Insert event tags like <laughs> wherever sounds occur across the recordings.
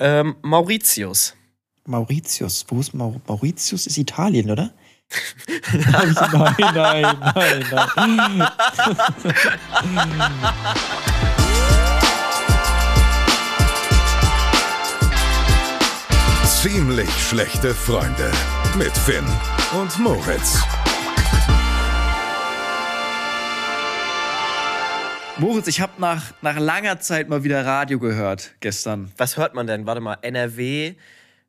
Ähm, Mauritius. Mauritius. Wo ist Mau Mauritius? Ist Italien, oder? <laughs> nein, nein, nein, nein. Ziemlich schlechte Freunde mit Finn und Moritz. Moritz, ich habe nach, nach langer Zeit mal wieder Radio gehört gestern. Was hört man denn? Warte mal, NRW.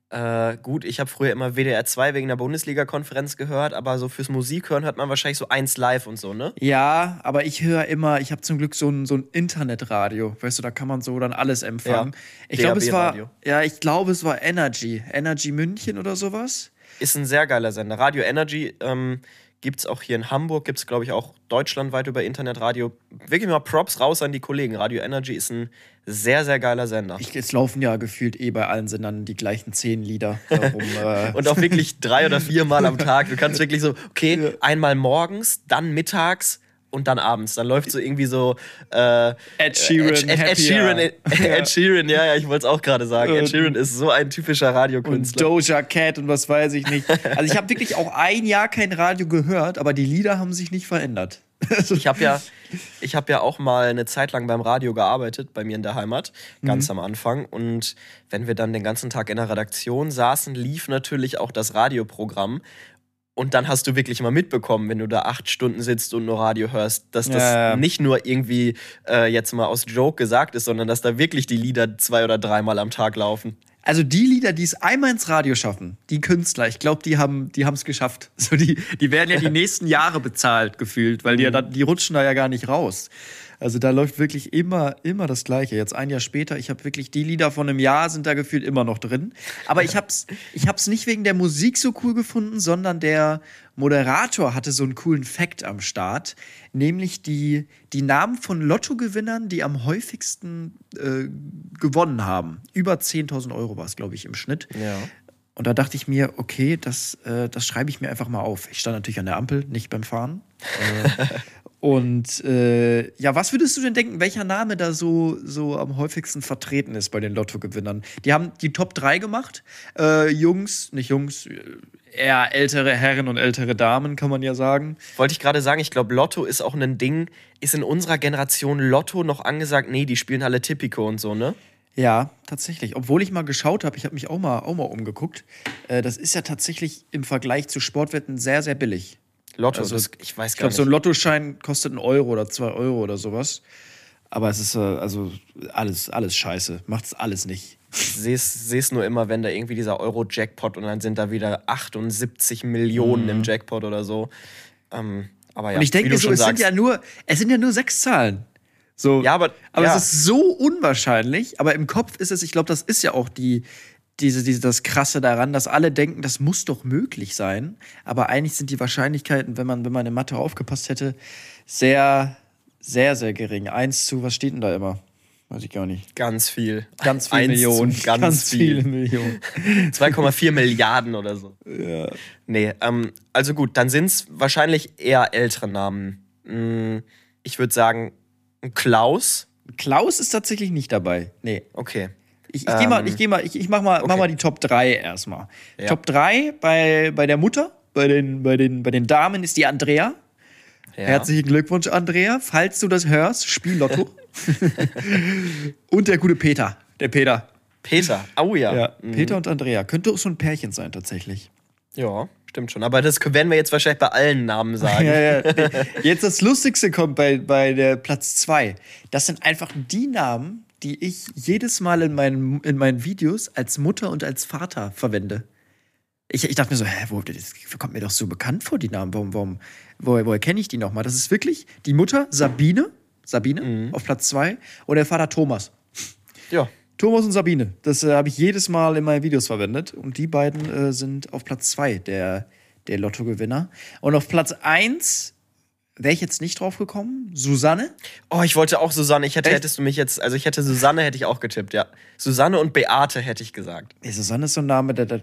Äh, gut, ich habe früher immer WDR 2 wegen der Bundesliga-Konferenz gehört, aber so fürs Musikhören hört man wahrscheinlich so eins live und so, ne? Ja, aber ich höre immer, ich habe zum Glück so ein, so ein Internetradio, weißt du, da kann man so dann alles empfangen. Ja, ich glaube, es war, ja, ich glaube, es war Energy, Energy München oder sowas. Ist ein sehr geiler Sender. Radio Energy ähm, gibt es auch hier in Hamburg, gibt es, glaube ich, auch deutschlandweit über Internetradio. Wirklich mal Props raus an die Kollegen. Radio Energy ist ein sehr, sehr geiler Sender. Ich, es laufen ja gefühlt eh bei allen Sendern die gleichen zehn Lieder herum. <laughs> äh, Und auch wirklich drei oder vier Mal am Tag. Du kannst wirklich so, okay, einmal morgens, dann mittags und dann abends. Dann läuft so irgendwie so äh, Ed Sheeran, Ed, Ed, Ed. Sheeran, Ed, Ja. <laughs> Ed Sheeran, ja, ja, ich wollte es auch gerade sagen. Ed Und- Sheeran ist so ein typischer und Radiokünstler. Doja Cat und was weiß ich nicht. <laughs> Also ich habe wirklich auch ein Jahr kein Radio gehört, aber die Lieder haben sich nicht verändert. <laughs> Ich habe ja, ich hab ja auch mal eine Zeit lang beim Radio gearbeitet, bei mir in der Heimat, ganz Mhm. am Anfang. Und wenn wir dann den ganzen Tag in der Redaktion saßen, lief natürlich auch das Radioprogramm. Und dann hast du wirklich mal mitbekommen, wenn du da acht Stunden sitzt und nur Radio hörst, dass das Ja, nicht nur irgendwie äh, jetzt mal aus Joke gesagt ist, sondern dass da wirklich die Lieder zwei oder dreimal am Tag laufen. Also die Lieder, die es einmal ins Radio schaffen, die Künstler, ich glaube, die haben die es geschafft. So die, die werden ja die <laughs> nächsten Jahre bezahlt gefühlt, weil die, ja dann, die rutschen da ja gar nicht raus. Also da läuft wirklich immer, immer das Gleiche. Jetzt ein Jahr später, ich habe wirklich die Lieder von einem Jahr sind da gefühlt immer noch drin. Aber ich hab's, ich hab's nicht wegen der Musik so cool gefunden, sondern der Moderator hatte so einen coolen Fact am Start, nämlich die, die Namen von Lottogewinnern, die am häufigsten äh, gewonnen haben. Über 10.000 Euro war es, glaube ich, im Schnitt. Ja. Und da dachte ich mir, okay, das, äh, das schreibe ich mir einfach mal auf. Ich stand natürlich an der Ampel, nicht beim Fahren. Äh, <laughs> und äh, ja, was würdest du denn denken, welcher Name da so, so am häufigsten vertreten ist bei den Lottogewinnern? Die haben die Top 3 gemacht. Äh, Jungs, nicht Jungs, äh, eher ältere Herren und ältere Damen, kann man ja sagen. Wollte ich gerade sagen, ich glaube, Lotto ist auch ein Ding. Ist in unserer Generation Lotto noch angesagt? Nee, die spielen alle Tipico und so, ne? Ja, tatsächlich. Obwohl ich mal geschaut habe, ich habe mich auch mal, auch mal umgeguckt. Äh, das ist ja tatsächlich im Vergleich zu Sportwetten sehr, sehr billig. Lotto, Also, das, ich weiß Ich gar glaube, so ein nicht. Lottoschein kostet einen Euro oder zwei Euro oder sowas. Aber es ist äh, also alles, alles scheiße. Macht's alles nicht. Ich sehe es nur immer, wenn da irgendwie dieser Euro-Jackpot und dann sind da wieder 78 Millionen im Jackpot oder so. Ähm, aber ja, Mhm. Und ich denke so, es sind ja nur, es sind ja nur sechs Zahlen. So, Ja, aber- aber ja. es ist so unwahrscheinlich. Aber im Kopf ist es, ich glaube, das ist ja auch die, diese, diese, das Krasse daran, dass alle denken, das muss doch möglich sein. Aber eigentlich sind die Wahrscheinlichkeiten, wenn man, wenn man in Mathe aufgepasst hätte, sehr, sehr, sehr gering. Eins zu, was steht denn da immer? Weiß ich gar nicht. ganz viel. Ganz viele Eins Millionen. Ganz, viele viel. Millionen. <laughs> 2,4 Milliarden oder so. Ja. Nee, ähm, also gut, dann sind es wahrscheinlich eher ältere Namen. Hm, Ich würde sagen, ein Klaus. Klaus ist tatsächlich nicht dabei. Nee. Okay. Ich, ich gehe mal, Ähm, ich geh mal, ich, ich mach mal, mach okay. mal die Top 3 erstmal. Ja. Top 3 bei, bei der Mutter, bei den, bei, den, bei den Damen ist die Andrea. Ja. Herzlichen Glückwunsch, Andrea. Falls du das hörst, spiel Lotto. <laughs> und der gute Peter. Der Peter. Peter. Oh ja. Ja, Peter und Andrea. Könnte auch so ein Pärchen sein, tatsächlich. Ja, stimmt schon. Aber das werden wir jetzt wahrscheinlich bei allen Namen sagen. Ja, ja. <laughs> Jetzt das Lustigste kommt bei, bei der Platz 2. Das sind einfach die Namen, die ich jedes Mal in meinen, in meinen Videos als Mutter und als Vater verwende. Ich, ich dachte mir so, hä, wo, das kommt mir doch so bekannt vor, die Namen. Warum, warum, woher, woher kenne ich die nochmal? Das ist wirklich die Mutter Sabine, Sabine auf Platz 2 und der Vater Thomas. Ja. Thomas und Sabine. Das äh, habe ich jedes Mal in meinen Videos verwendet. Und die beiden äh, sind auf Platz 2 der, der Lottogewinner. Und auf Platz 1 wäre ich jetzt nicht drauf gekommen. Susanne. Oh, ich wollte auch Susanne. Ich hätte, Echt? hättest du mich jetzt, also ich hätte Susanne hätte ich auch getippt, ja. Susanne und Beate hätte ich gesagt. Nee, Susanne ist so ein Name, der, der,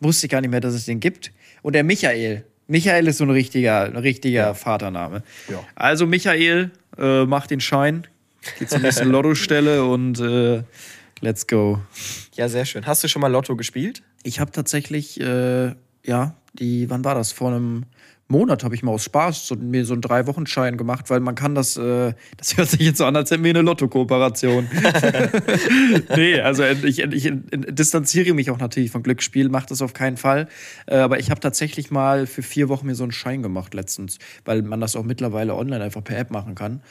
wusste ich gar nicht mehr, dass es den gibt. Und der Michael. Michael ist so ein richtiger, ein richtiger Vatername. Ja. Also Michael, äh, macht den Schein, geht zur nächsten Lottostelle und äh, Let's go. Ja, sehr schön. Hast du schon mal Lotto gespielt? Ich habe tatsächlich, äh, ja, die, wann war das? Vor einem Monat habe ich mal aus Spaß so, mir so einen Drei-Wochen-Schein gemacht, weil man kann das, äh, das hört sich jetzt so an, als hätten wir eine Lotto-Kooperation. <laughs> nee, also ich, ich, ich, distanziere mich auch natürlich von Glücksspiel, mache das auf keinen Fall. Äh, aber ich habe tatsächlich mal für vier Wochen mir so einen Schein gemacht letztens, weil man das auch mittlerweile online einfach per App machen kann.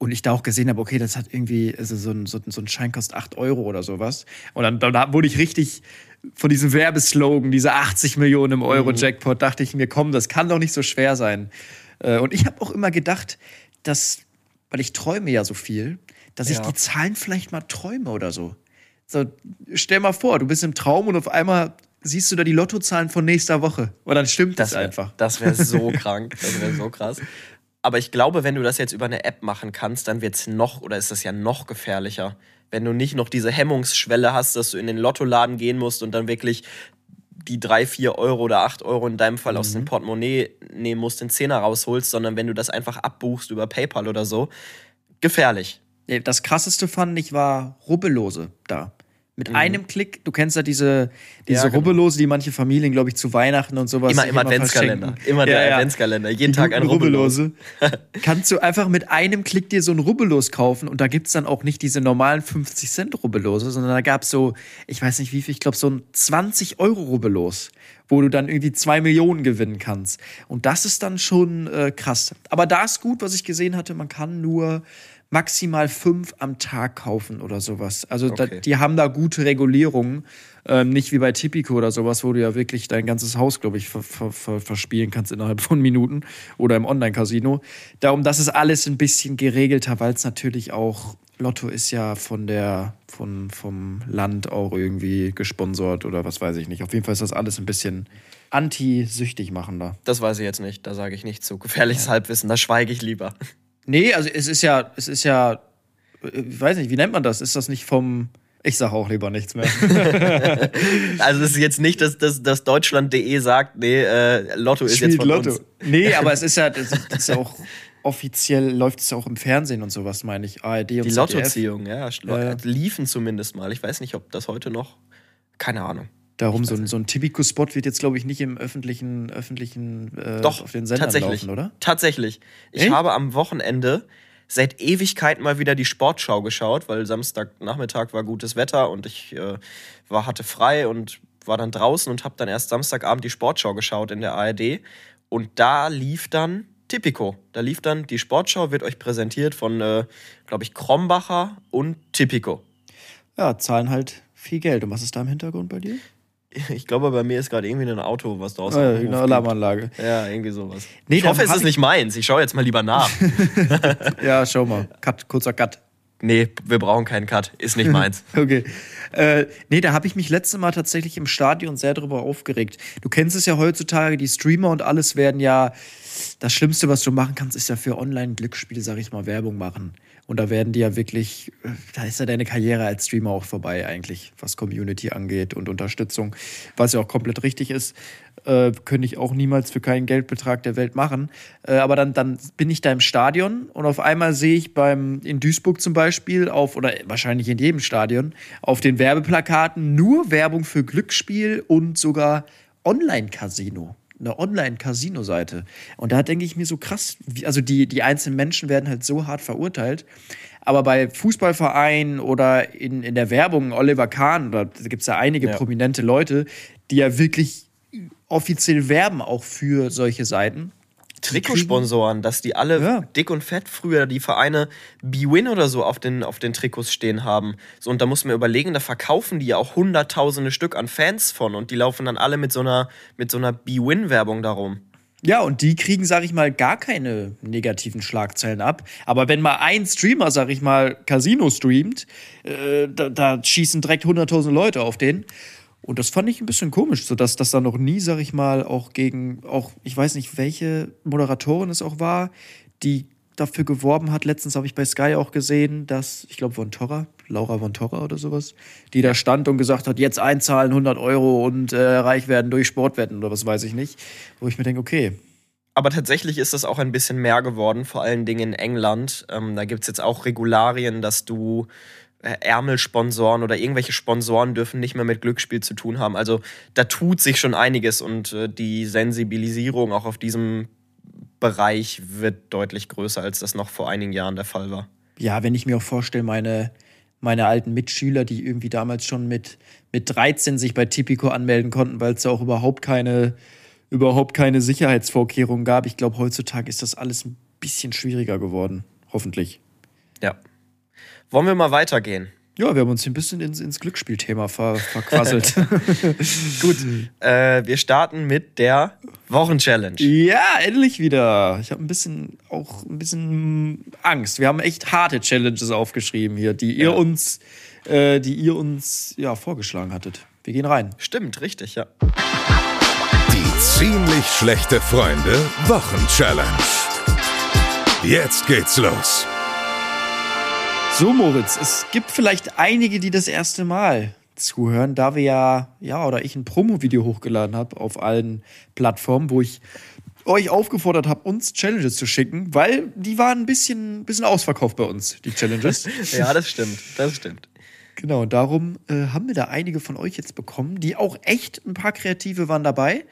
Und ich da auch gesehen habe, okay, das hat irgendwie, also so ein, so, so ein Schein kostet 8 Euro oder sowas. Und dann, dann wurde ich richtig von diesem Werbeslogan, diese 80 Millionen im Euro-Jackpot, dachte ich mir, komm, das kann doch nicht so schwer sein. Äh, Und ich habe auch immer gedacht, dass, weil ich träume ja so viel, dass ich Ja. die Zahlen vielleicht mal träume oder so. So, stell mal vor, du bist im Traum und auf einmal siehst du da die Lottozahlen von nächster Woche. Und dann stimmt das, wär- einfach. Das wäre so <laughs> krank. Das wäre so krass. Aber ich glaube, wenn du das jetzt über eine App machen kannst, dann wird es noch, oder ist das ja noch gefährlicher. Wenn du nicht noch diese Hemmungsschwelle hast, dass du in den Lottoladen gehen musst und dann wirklich die drei, vier Euro oder acht Euro in deinem Fall aus dem Portemonnaie nehmen musst, den Zehner rausholst, sondern wenn du das einfach abbuchst über PayPal oder so, gefährlich. Das krasseste fand ich war Rubbellose da. Mit einem Klick, du kennst ja diese, diese Mhm. Ja, genau. Rubbellose, die manche Familien, glaube ich, zu Weihnachten und sowas Immer im Adventskalender. Immer der Ja, ja. Adventskalender. Jeden Die Tag ein guten Rubbellos. Rubbellose. <laughs> Kannst du einfach mit einem Klick dir so ein Rubbellos kaufen und da gibt es dann auch nicht diese normalen 50 Cent Rubbellose, sondern da gab es so, ich weiß nicht wie viel, ich glaube so ein 20 Euro Rubbellos, wo du dann irgendwie zwei Millionen gewinnen kannst. Und das ist dann schon äh, krass. Aber da ist gut, was ich gesehen hatte, man kann nur maximal fünf am Tag kaufen oder sowas. Also da, Okay. die haben da gute Regulierungen. Ähm, nicht wie bei Tipico oder sowas, wo du ja wirklich dein ganzes Haus, glaube ich, ver ver ver verspielen kannst innerhalb von Minuten oder im Online-Casino. Darum, das ist alles ein bisschen geregelter, weil es natürlich auch, Lotto ist ja von der, von, vom Land auch irgendwie gesponsert oder was weiß ich nicht. Auf jeden Fall ist das alles ein bisschen anti-süchtig machender. Das weiß ich jetzt nicht. Da sage ich nicht zu. Gefährliches Halbwissen, da schweige ich lieber. Nee, also es ist ja, es ist ja, äh, ich weiß nicht, wie nennt man das? Ist das nicht vom, ich sage auch lieber nichts mehr. <laughs> Also es ist jetzt nicht, dass, dass, dass Deutschland.de sagt, nee, äh, Lotto ist jetzt Spielt von Lotto. uns. Nee, <laughs> aber es ist ja, das ist, ja auch offiziell läuft es ja auch im Fernsehen und sowas, meine ich. ARD und Die. Lottoziehung, ja, ja. liefen zumindest mal. Ich weiß nicht, ob das heute noch. Keine Ahnung. Darum, so ein, so ein Tipico-Spot wird jetzt, glaube ich, nicht im öffentlichen, öffentlichen äh, Doch, auf den Sendern tatsächlich. laufen, oder? Tatsächlich. Ich Echt? habe am Wochenende seit Ewigkeiten mal wieder die Sportschau geschaut, weil Samstagnachmittag war gutes Wetter und ich äh, war, hatte frei und war dann draußen und habe dann erst Samstagabend die Sportschau geschaut in der ARD. Und da lief dann Tipico. Da lief dann die Sportschau, wird euch präsentiert von, äh, glaube ich, Krombacher und Tipico. Ja, zahlen halt viel Geld. Und was ist da im Hintergrund bei dir? <laughs> Ich glaube, bei mir ist gerade irgendwie ein Auto, was draußen Ah, ja, eine. Alarmanlage. Ja, irgendwie sowas. Nee, ich hoffe, es ist ich- nicht meins. Ich schaue jetzt mal lieber nach. <laughs> Ja, schau mal. Cut, kurzer Cut. nee, wir brauchen keinen Cut. Ist nicht meins. <laughs> Okay. Äh, nee, da habe ich mich letztes Mal tatsächlich im Stadion sehr drüber aufgeregt. Du kennst es ja heutzutage, die Streamer und alles werden ja. Das Schlimmste, was du machen kannst, ist ja für Online-Glücksspiele, sag ich mal, Werbung machen. Und da werden die ja wirklich, da ist ja deine Karriere als Streamer auch vorbei eigentlich, was Community angeht und Unterstützung, was ja auch komplett richtig ist. Äh, könnte ich auch niemals für keinen Geldbetrag der Welt machen. Äh, aber dann, dann bin ich da im Stadion und auf einmal sehe ich beim, in Duisburg zum Beispiel, auf, oder wahrscheinlich in jedem Stadion, auf den Werbeplakaten nur Werbung für Glücksspiel und sogar Online-Casino. Eine Online-Casino-Seite. Und da denke ich mir so krass, wie, also die, die einzelnen Menschen werden halt so hart verurteilt. Aber bei Fußballvereinen oder in, in der Werbung, Oliver Kahn, da gibt es ja einige Ja. prominente Leute, die ja wirklich offiziell werben auch für solche Seiten. Trikotsponsoren, dass die alle Ja. dick und fett früher die Vereine B-Win oder so auf den, auf den Trikots stehen haben. So, und da muss man überlegen, da verkaufen die ja auch hunderttausende Stück an Fans von und die laufen dann alle mit so einer, mit so einer B-Win-Werbung darum. Ja, und die kriegen, sag ich mal, gar keine negativen Schlagzeilen ab. Aber wenn mal ein Streamer, sag ich mal, Casino streamt, äh, da, da schießen direkt 100.000 Leute auf den. Und das fand ich ein bisschen komisch, sodass das da noch nie, sag ich mal, auch gegen, auch, ich weiß nicht, welche Moderatorin es auch war, die dafür geworben hat. Letztens habe ich bei Sky auch gesehen, dass, ich glaube, Von Torra, Laura Von Torra oder sowas, die da stand und gesagt hat, jetzt einzahlen 100 Euro und äh, reich werden durch Sportwetten oder was weiß ich nicht. Wo ich mir denke, okay, Aber tatsächlich ist das auch ein bisschen mehr geworden, vor allen Dingen in England. Ähm, da gibt es jetzt auch Regularien, dass du Ärmelsponsoren oder irgendwelche Sponsoren dürfen nicht mehr mit Glücksspiel zu tun haben. Also da tut sich schon einiges und äh, die Sensibilisierung auch auf diesem Bereich wird deutlich größer, als das noch vor einigen Jahren der Fall war. Ja, wenn ich mir auch vorstelle, meine, meine alten Mitschüler, die irgendwie damals schon mit, mit 13 sich bei Tipico anmelden konnten, weil es da auch überhaupt keine, überhaupt keine Sicherheitsvorkehrungen gab. Ich glaube, heutzutage ist das alles ein bisschen schwieriger geworden. Hoffentlich. Ja. Wollen wir mal weitergehen? Ja, wir haben uns hier ein bisschen ins, ins Glücksspielthema ver, verquasselt. <laughs> <laughs> Gut. Äh, wir starten mit der Wochenchallenge. ja, endlich wieder. Ich habe ein bisschen auch ein bisschen Angst. Wir haben echt harte Challenges aufgeschrieben hier, die ihr Ja. uns, äh, die ihr uns ja vorgeschlagen hattet. Wir gehen rein. Stimmt, richtig, ja. Die ziemlich schlechte Freunde Wochenchallenge. Jetzt geht's los. So, Moritz, es gibt vielleicht einige, die das erste Mal zuhören, da wir ja, ja, oder ich ein Promo-Video hochgeladen habe auf allen Plattformen, wo ich euch aufgefordert habe, uns Challenges zu schicken, weil die waren ein bisschen, bisschen ausverkauft bei uns, die Challenges. <laughs> Ja, das stimmt. Das stimmt. genau, und darum äh, haben wir da einige von euch jetzt bekommen, die auch echt ein paar Kreative waren dabei,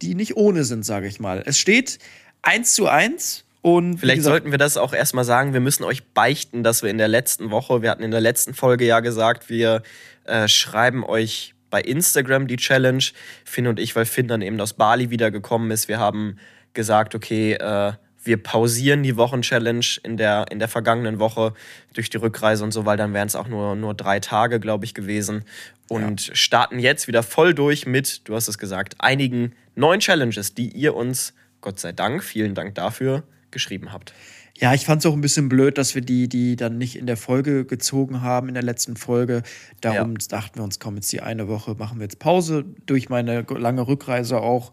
die nicht ohne sind, sage ich mal. Es steht eins zu eins und Vielleicht gesagt, sollten wir das auch erstmal sagen. Wir müssen euch beichten, dass wir in der letzten Woche, wir hatten in der letzten Folge ja gesagt, wir äh, schreiben euch bei Instagram die Challenge. Finn und ich, weil Finn dann eben aus Bali wiedergekommen ist. Wir haben gesagt, okay, äh, wir pausieren die Wochenchallenge in der, in der vergangenen Woche durch die Rückreise und so, weil dann wären es auch nur, nur drei Tage, glaube ich, gewesen. Und starten jetzt wieder voll durch mit, du hast es gesagt, einigen neuen Challenges, die ihr uns, Gott sei Dank, vielen Dank dafür, geschrieben habt. Ja, ich fand es auch ein bisschen blöd, dass wir die, die dann nicht in der Folge gezogen haben, in der letzten Folge. Darum dachten wir uns, komm, jetzt die eine Woche machen wir jetzt Pause, durch meine lange Rückreise auch.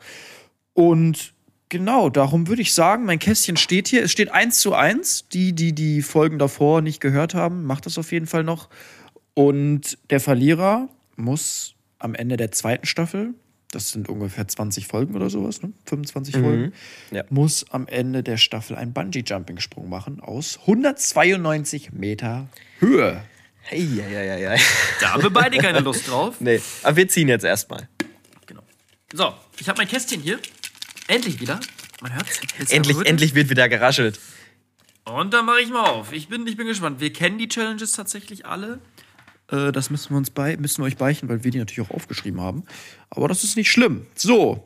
Und genau, darum würde ich sagen, mein Kästchen steht hier. Es steht eins zu eins. Die, die die Folgen davor nicht gehört haben, macht das auf jeden Fall noch. Und der Verlierer muss am Ende der zweiten Staffel, das sind ungefähr 20 Folgen oder sowas, ne? 25 Folgen, Ja. muss am Ende der Staffel einen Bungee-Jumping-Sprung machen aus 192 Meter Höhe. Hey, ja, ja, ja, ja. Da haben wir beide keine Lust drauf. <laughs> Nee, aber wir ziehen jetzt erstmal. Genau. So, ich habe mein Kästchen hier. Endlich wieder. Man. Jetzt Endlich, endlich wird wieder geraschelt. Und dann mache ich mal auf. Ich bin, ich bin gespannt. Wir kennen die Challenges tatsächlich alle. Äh, das müssen wir uns bei, müssen wir euch beichten, weil wir die natürlich auch aufgeschrieben haben. Aber das ist nicht schlimm. So.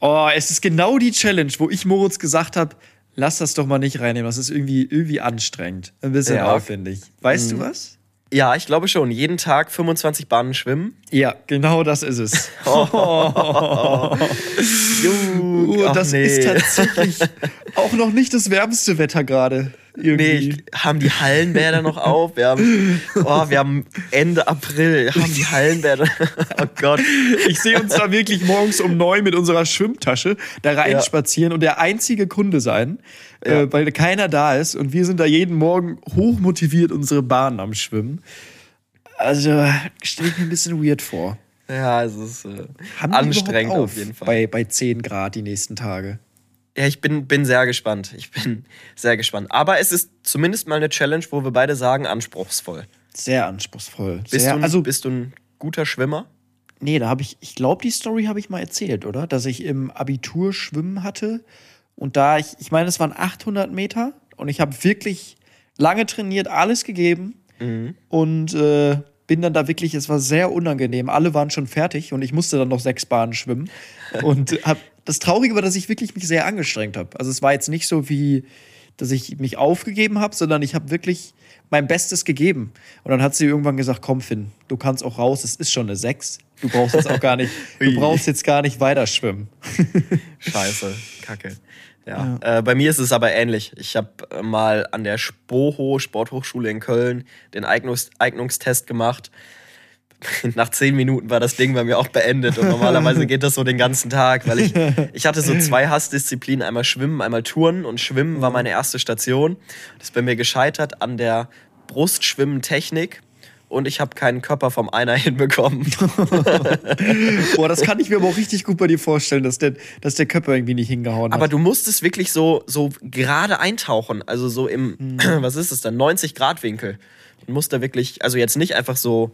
Oh, es ist genau die Challenge, wo ich Moritz gesagt habe, lass das doch mal nicht reinnehmen. Das ist irgendwie, irgendwie anstrengend. Ein bisschen Ja. aufwendig. Weißt du was? Ja, ich glaube schon. Jeden Tag 25 Bahnen schwimmen. Ja, genau das ist es. <laughs> <laughs> Juh, Oh, das ist tatsächlich <laughs> auch noch nicht das wärmste Wetter gerade. Nee, Irgendwie. ich, haben die Hallenbäder noch auf? Wir haben, oh, wir haben Ende April. Haben die Hallenbäder. <laughs> Oh Gott. Ich sehe uns da wirklich morgens um neun mit unserer Schwimmtasche da rein Ja. und der einzige Kunde sein, Ja. äh, weil keiner da ist. Und wir sind da jeden Morgen hochmotiviert unsere Bahn am Schwimmen. Also, stelle ich mir ein bisschen weird vor. Ja, es ist äh, anstrengend überhaupt auf jeden Fall. Bei, bei 10 Grad die nächsten Tage. Ja, ich bin, bin sehr gespannt. Ich bin sehr gespannt. Aber es ist zumindest mal eine Challenge, wo wir beide sagen, anspruchsvoll. Sehr anspruchsvoll. Bist, Sehr, du, also, bist du ein guter Schwimmer? Nee, da habe ich, ich glaube, die Story habe ich mal erzählt, oder? Dass ich im Abitur Schwimmen hatte und da ich, ich meine, es waren 800 Meter und ich habe wirklich lange trainiert, alles gegeben und äh, bin dann da wirklich, es war sehr unangenehm. Alle waren schon fertig und ich musste dann noch sechs Bahnen schwimmen <laughs> und hab, das Traurige war, dass ich wirklich mich sehr angestrengt habe. Also es war jetzt nicht so wie, dass ich mich aufgegeben habe, sondern ich habe wirklich mein Bestes gegeben. Und dann hat sie irgendwann gesagt, komm Finn, du kannst auch raus, es ist schon eine Sechs. Du brauchst jetzt auch gar nicht, <laughs> du brauchst jetzt gar nicht weiter schwimmen. <laughs> Scheiße, Kacke. Ja. Äh, bei mir ist es aber ähnlich. Ich habe äh, mal an der Spoho Sporthochschule in Köln den Eignungs Eignungstest gemacht. <laughs> Nach zehn Minuten war das Ding bei mir auch beendet und normalerweise geht das so den ganzen Tag, weil ich, ich hatte so zwei Hassdisziplinen, einmal Schwimmen, einmal Touren und Schwimmen war meine erste Station. Das ist bei mir gescheitert an der Brustschwimmen-Technik und ich habe keinen Körper vom Einer <laughs> hinbekommen. <laughs> Boah, das kann ich mir aber auch richtig gut bei dir vorstellen, dass der, dass der Körper irgendwie nicht hingehauen hat. Aber du musstest wirklich so, so gerade eintauchen, also so im, <clears throat> was ist es dann, 90 Grad Winkel. und musste wirklich, also jetzt nicht einfach so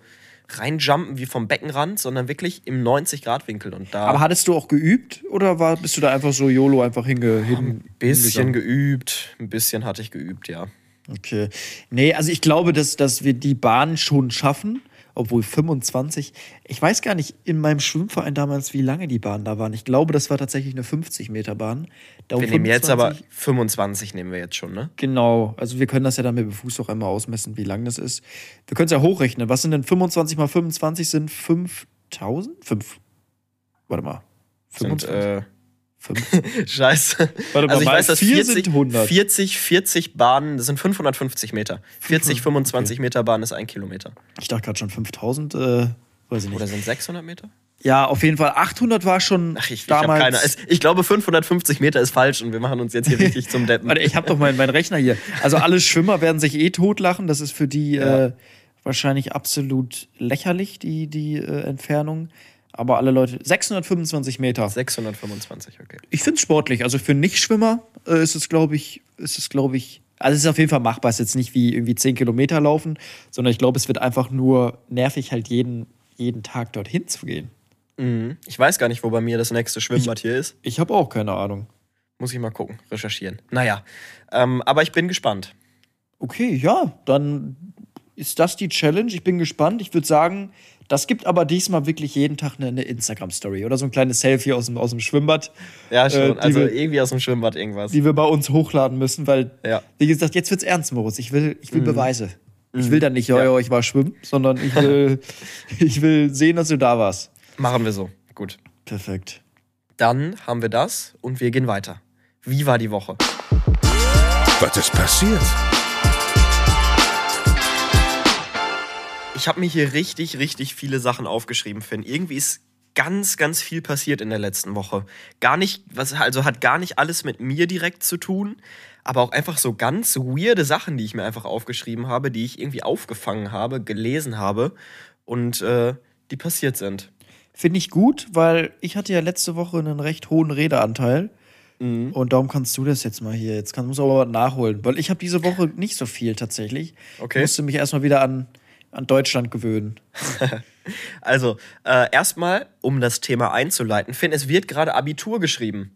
reinjumpen wie vom Beckenrand, sondern wirklich im 90-Grad-Winkel. Und da Aber hattest du auch geübt oder war, bist du da einfach so YOLO einfach hinge, hin, ein bisschen hingegangen? geübt, ein bisschen hatte ich geübt, ja. Okay. Nee, also ich glaube, dass, dass wir die Bahn schon schaffen, obwohl 25. Ich weiß gar nicht in meinem Schwimmverein damals, wie lange die Bahnen da waren. Ich glaube, das war tatsächlich eine 50-Meter-Bahn. Da um Wir nehmen jetzt aber 25 25 nehmen wir jetzt schon, ne? Genau, also wir können das ja dann mit dem Fuß auch einmal ausmessen, wie lang das ist. Wir können es ja hochrechnen. Was sind denn 25 mal 25 sind 5000? 5. Warte mal. Sind, äh, Fünf. <laughs> Scheiße. Warte mal, also ich weiß, dass vier 40, sind 100. 40, 40 Bahnen, das sind 550 Meter. 40, 25 Meter Bahn ist ein Kilometer. Ich dachte gerade schon 5000, äh, weiß ich nicht. Oder sind 600 Meter? Ja, auf jeden Fall 800 war schon Ach, ich, ich damals. keine. Es, ich glaube, 550 Meter ist falsch und wir machen uns jetzt hier <laughs> richtig zum Deppen. Warte, ich habe doch meinen mein Rechner hier. Also alle Schwimmer werden sich eh totlachen. Das ist für die Ja. äh, wahrscheinlich absolut lächerlich, die, die äh, Entfernung. Aber alle Leute, 625 Meter. 625, okay. Ich finde es sportlich. Also für Nichtschwimmer äh, ist es, glaube ich, ist es, glaube ich, also es ist auf jeden Fall machbar. Es ist jetzt nicht wie irgendwie 10 Kilometer laufen, sondern ich glaube, es wird einfach nur nervig, halt jeden, jeden Tag dorthin zu gehen. Mhm. Ich weiß gar nicht, wo bei mir das nächste Schwimmbad hier ist. Ich habe auch keine Ahnung. Muss ich mal gucken, recherchieren. Naja, ähm, aber ich bin gespannt. Okay, ja, dann ist das die Challenge. Ich bin gespannt. Ich würde sagen, das gibt aber diesmal wirklich jeden Tag eine, eine Instagram-Story oder so ein kleines Selfie aus dem, aus dem Schwimmbad, Ja, schon. Äh, also wir- irgendwie aus dem Schwimmbad irgendwas. die wir bei uns hochladen müssen, weil, Ja. wie gesagt, jetzt wird's ernst, Moritz. Ich will, ich will Beweise. Ich will dann nicht, ja, Ja. ja, ich war schwimmen, sondern ich will, <laughs> ich will sehen, dass du da warst. Machen wir so. Gut. Perfekt. Dann haben wir das und wir gehen weiter. Wie war die Woche? Was ist passiert? Ich habe mir hier richtig, richtig viele Sachen aufgeschrieben, Finn. Irgendwie ist ganz, ganz viel passiert in der letzten Woche. Gar nicht, was, also hat gar nicht alles mit mir direkt zu tun, aber auch einfach so ganz weirde Sachen, die ich mir einfach aufgeschrieben habe, die ich irgendwie aufgefangen habe, gelesen habe und äh, die passiert sind. Finde ich gut, weil ich hatte ja letzte Woche einen recht hohen Redeanteil. Und darum kannst du das jetzt mal hier. Jetzt kann, muss aber was nachholen. Weil ich habe diese Woche nicht so viel tatsächlich. Okay. Musste mich erstmal wieder an, an Deutschland gewöhnen. <laughs> Also, äh, erstmal, um das Thema einzuleiten, Finn, es wird gerade Abitur geschrieben.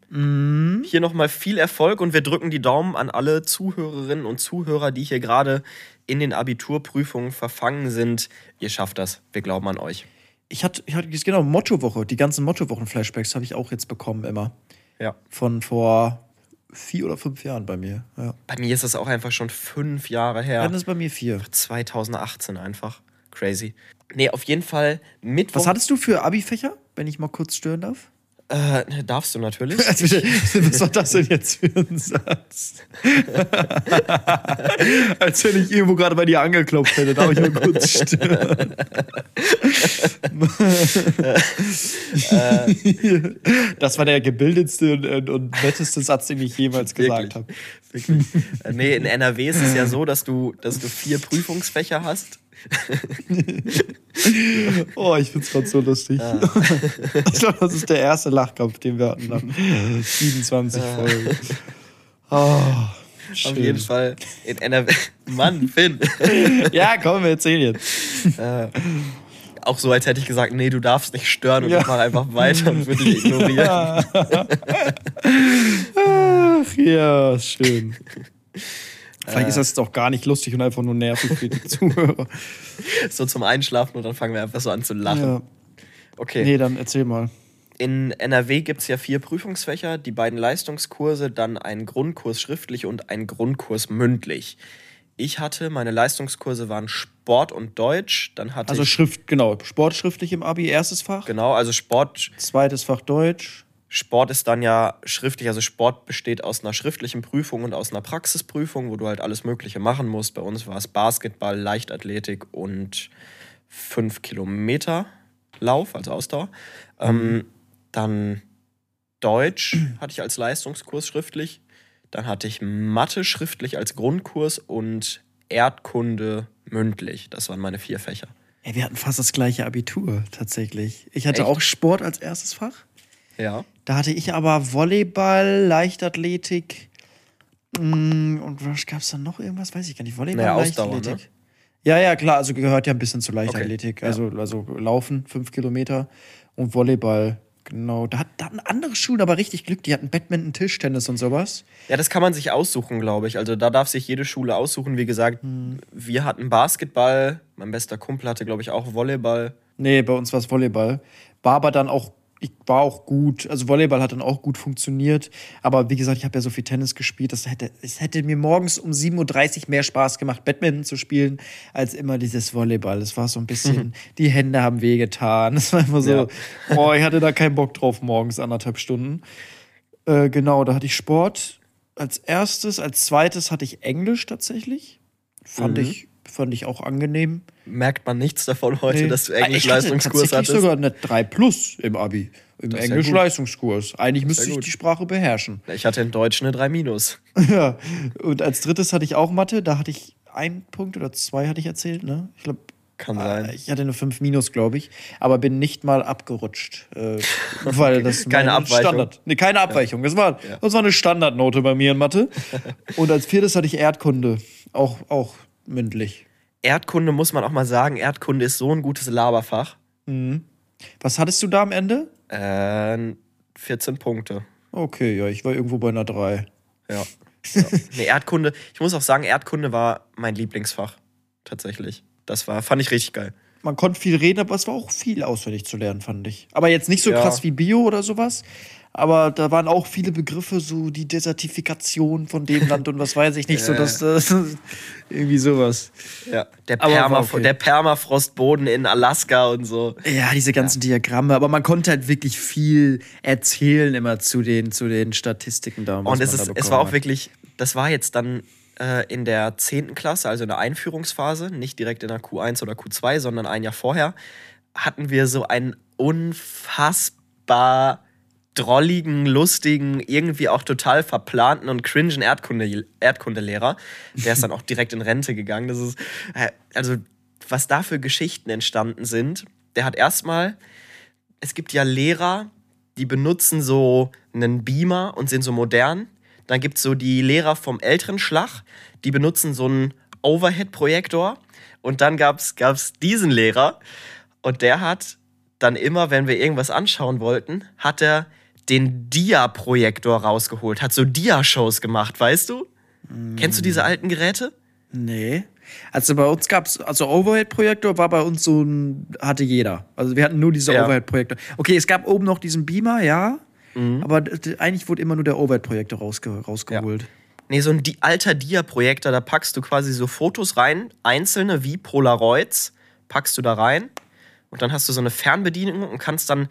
Hier nochmal viel Erfolg und wir drücken die Daumen an alle Zuhörerinnen und Zuhörer, die hier gerade in den Abiturprüfungen verfangen sind. Ihr schafft das. Wir glauben an euch. Ich hatte, ich hatte genau Mottowoche. Die ganzen Mottowochen-Flashbacks habe ich auch jetzt bekommen immer. Ja. Von vor vier oder fünf Jahren bei mir. Ja. Bei mir ist es auch einfach schon fünf Jahre her. Dann ist bei mir vier. 2018 einfach. Crazy. Nee, auf jeden Fall Mittwoch. Was hattest du für Abi-Fächer, wenn ich mal kurz stören darf? Äh, darfst du natürlich. <laughs> Was war das denn jetzt für ein Satz? <laughs> Als wenn ich irgendwo gerade bei dir angeklopft hätte, darf ich mal kurz stören. das war der gebildetste und, und, und netteste Satz, den ich jemals gesagt habe. Wirklich. Äh, nee, in NRW ist es ja so, dass du, dass du vier Prüfungsfächer hast. <laughs> Oh, ich find's gerade so lustig. <laughs> Ich glaube, das ist der erste Lachkampf, den wir hatten nach 27 Folgen. Oh, <laughs> Auf schön. jeden Fall in NRW. Mann, Finn. Ja, komm, wir erzählen jetzt. Auch so, als hätte ich gesagt, nee, du darfst nicht stören und Ja. ich mache einfach weiter und würde dich ignorieren. Ach ja, schön. Vielleicht ist das doch gar nicht lustig und einfach nur nervig für die <laughs> Zuhörer. So zum Einschlafen und dann fangen wir einfach so an zu lachen. Ja. Okay. Nee, dann erzähl mal. In NRW gibt es ja vier Prüfungsfächer, die beiden Leistungskurse, dann einen Grundkurs schriftlich und einen Grundkurs mündlich. Ich hatte, meine Leistungskurse waren Sport und Deutsch. Dann hatte Also ich, Schrift, genau. Sport schriftlich im Abi, erstes Fach. genau, also Sport, Zweites Fach Deutsch. Sport ist dann ja schriftlich, also Sport besteht aus einer schriftlichen Prüfung und aus einer Praxisprüfung, wo du halt alles Mögliche machen musst. Bei uns war es Basketball, Leichtathletik und 5 Kilometer Lauf, also Ausdauer. Ähm, dann Deutsch hatte ich als Leistungskurs schriftlich. Dann hatte ich Mathe schriftlich als Grundkurs und Erdkunde mündlich. Das waren meine vier Fächer. Ey, wir hatten fast das gleiche Abitur, tatsächlich. Ich hatte Echt? auch Sport als erstes Fach. Ja. Da hatte ich aber Volleyball, Leichtathletik. mm, Und was gab's dann noch irgendwas? Weiß ich gar nicht. Volleyball, Naja, Ausdauer, Leichtathletik. Ja, ja, klar, also gehört ja ein bisschen zur Leichtathletik. Okay, Also, also Laufen, fünf Kilometer und Volleyball. Genau. Da, hat, da hatten andere Schulen aber richtig Glück. Die hatten Badminton, Tischtennis und sowas. Ja, das kann man sich aussuchen, glaube ich. Also da darf sich jede Schule aussuchen. Wie gesagt, wir hatten Basketball, mein bester Kumpel hatte, glaube ich, auch Volleyball. Nee, bei uns war es Volleyball. War aber dann auch, ich war auch gut. Also Volleyball hat dann auch gut funktioniert. Aber wie gesagt, ich habe ja so viel Tennis gespielt. Das hätte, es hätte mir morgens um 7.30 Uhr mehr Spaß gemacht, Badminton zu spielen, als immer dieses Volleyball. Es war so ein bisschen, die Hände haben wehgetan. <laughs> Es war immer so, Ja. boah, ich hatte da keinen Bock drauf morgens, anderthalb Stunden. Äh, genau, da hatte ich Sport als erstes. Als zweites hatte ich Englisch tatsächlich. Fand, ich, fand ich auch angenehm. Merkt man nichts davon heute, Nee. dass du Ah, ich hatte Englisch-Leistungskurs hattest? sogar eine 3 Plus im Abi. Im ja Englisch-Leistungskurs. Eigentlich müsste ja ich die Sprache beherrschen. Ich hatte in Deutsch eine 3 Minus. <laughs> ja. Und als drittes hatte ich auch Mathe. Da hatte ich einen Punkt oder zwei, hatte ich erzählt. Ne? Ich glaube, Kann sein. ich hatte eine 5 Minus, glaube ich. Aber bin nicht mal abgerutscht. Äh, <laughs> weil das Keine Abweichung. Standard. Nee, keine Abweichung. Das, war, das war eine Standardnote bei mir in Mathe. <laughs> Und als viertes hatte ich Erdkunde. Auch, auch mündlich. Erdkunde muss man auch mal sagen, Erdkunde ist so ein gutes Laberfach. Was hattest du da am Ende? Äh, 14 Punkte. Okay, ja, ich war irgendwo bei einer 3. Ja. ja. Nee, Erdkunde, ich muss auch sagen, Erdkunde war mein Lieblingsfach. Tatsächlich. Das war, fand ich richtig geil. Man konnte viel reden, aber es war auch viel auswendig zu lernen, fand ich. Aber jetzt nicht so Ja. krass wie Bio oder sowas. Aber da waren auch viele Begriffe, so die Desertifikation von dem Land und was weiß ich nicht, so Ja. dass das <laughs> irgendwie sowas. Ja. Der, Permaf okay. der Permafrostboden in Alaska und so. Ja, diese ganzen Diagramme, aber man konnte halt wirklich viel erzählen immer zu den, zu den Statistiken da. Und es, ist, es war auch hat. wirklich, das war jetzt dann äh, in der 10. Klasse, also in der Einführungsphase, nicht direkt in der Q1 oder Q2, sondern ein Jahr vorher, hatten wir so einen unfassbar drolligen, lustigen, irgendwie auch total verplanten und cringen Erdkunde, Erdkundelehrer. Der ist dann auch direkt in Rente gegangen. Das ist, äh, also, was da für Geschichten entstanden sind. Der hat erstmal, es gibt ja Lehrer, die benutzen so einen Beamer und sind so modern. Dann gibt es so die Lehrer vom älteren Schlag, die benutzen so einen Overhead-Projektor. Und dann gab es diesen Lehrer und der hat dann immer, wenn wir irgendwas anschauen wollten, hat er den Dia-Projektor rausgeholt, hat so Dia-Shows gemacht, weißt du? Kennst du diese alten Geräte? Nee. Also bei uns gab es, also Overhead-Projektor war bei uns so ein, hatte jeder. Also wir hatten nur diese Ja. Overhead-Projektor. Okay, es gab oben noch diesen Beamer, ja. Mhm. Aber eigentlich wurde immer nur der Overhead-Projektor rausge rausgeholt. Nee, so ein alter Dia-Projektor, da packst du quasi so Fotos rein, einzelne wie Polaroids, packst du da rein und dann hast du so eine Fernbedienung und kannst dann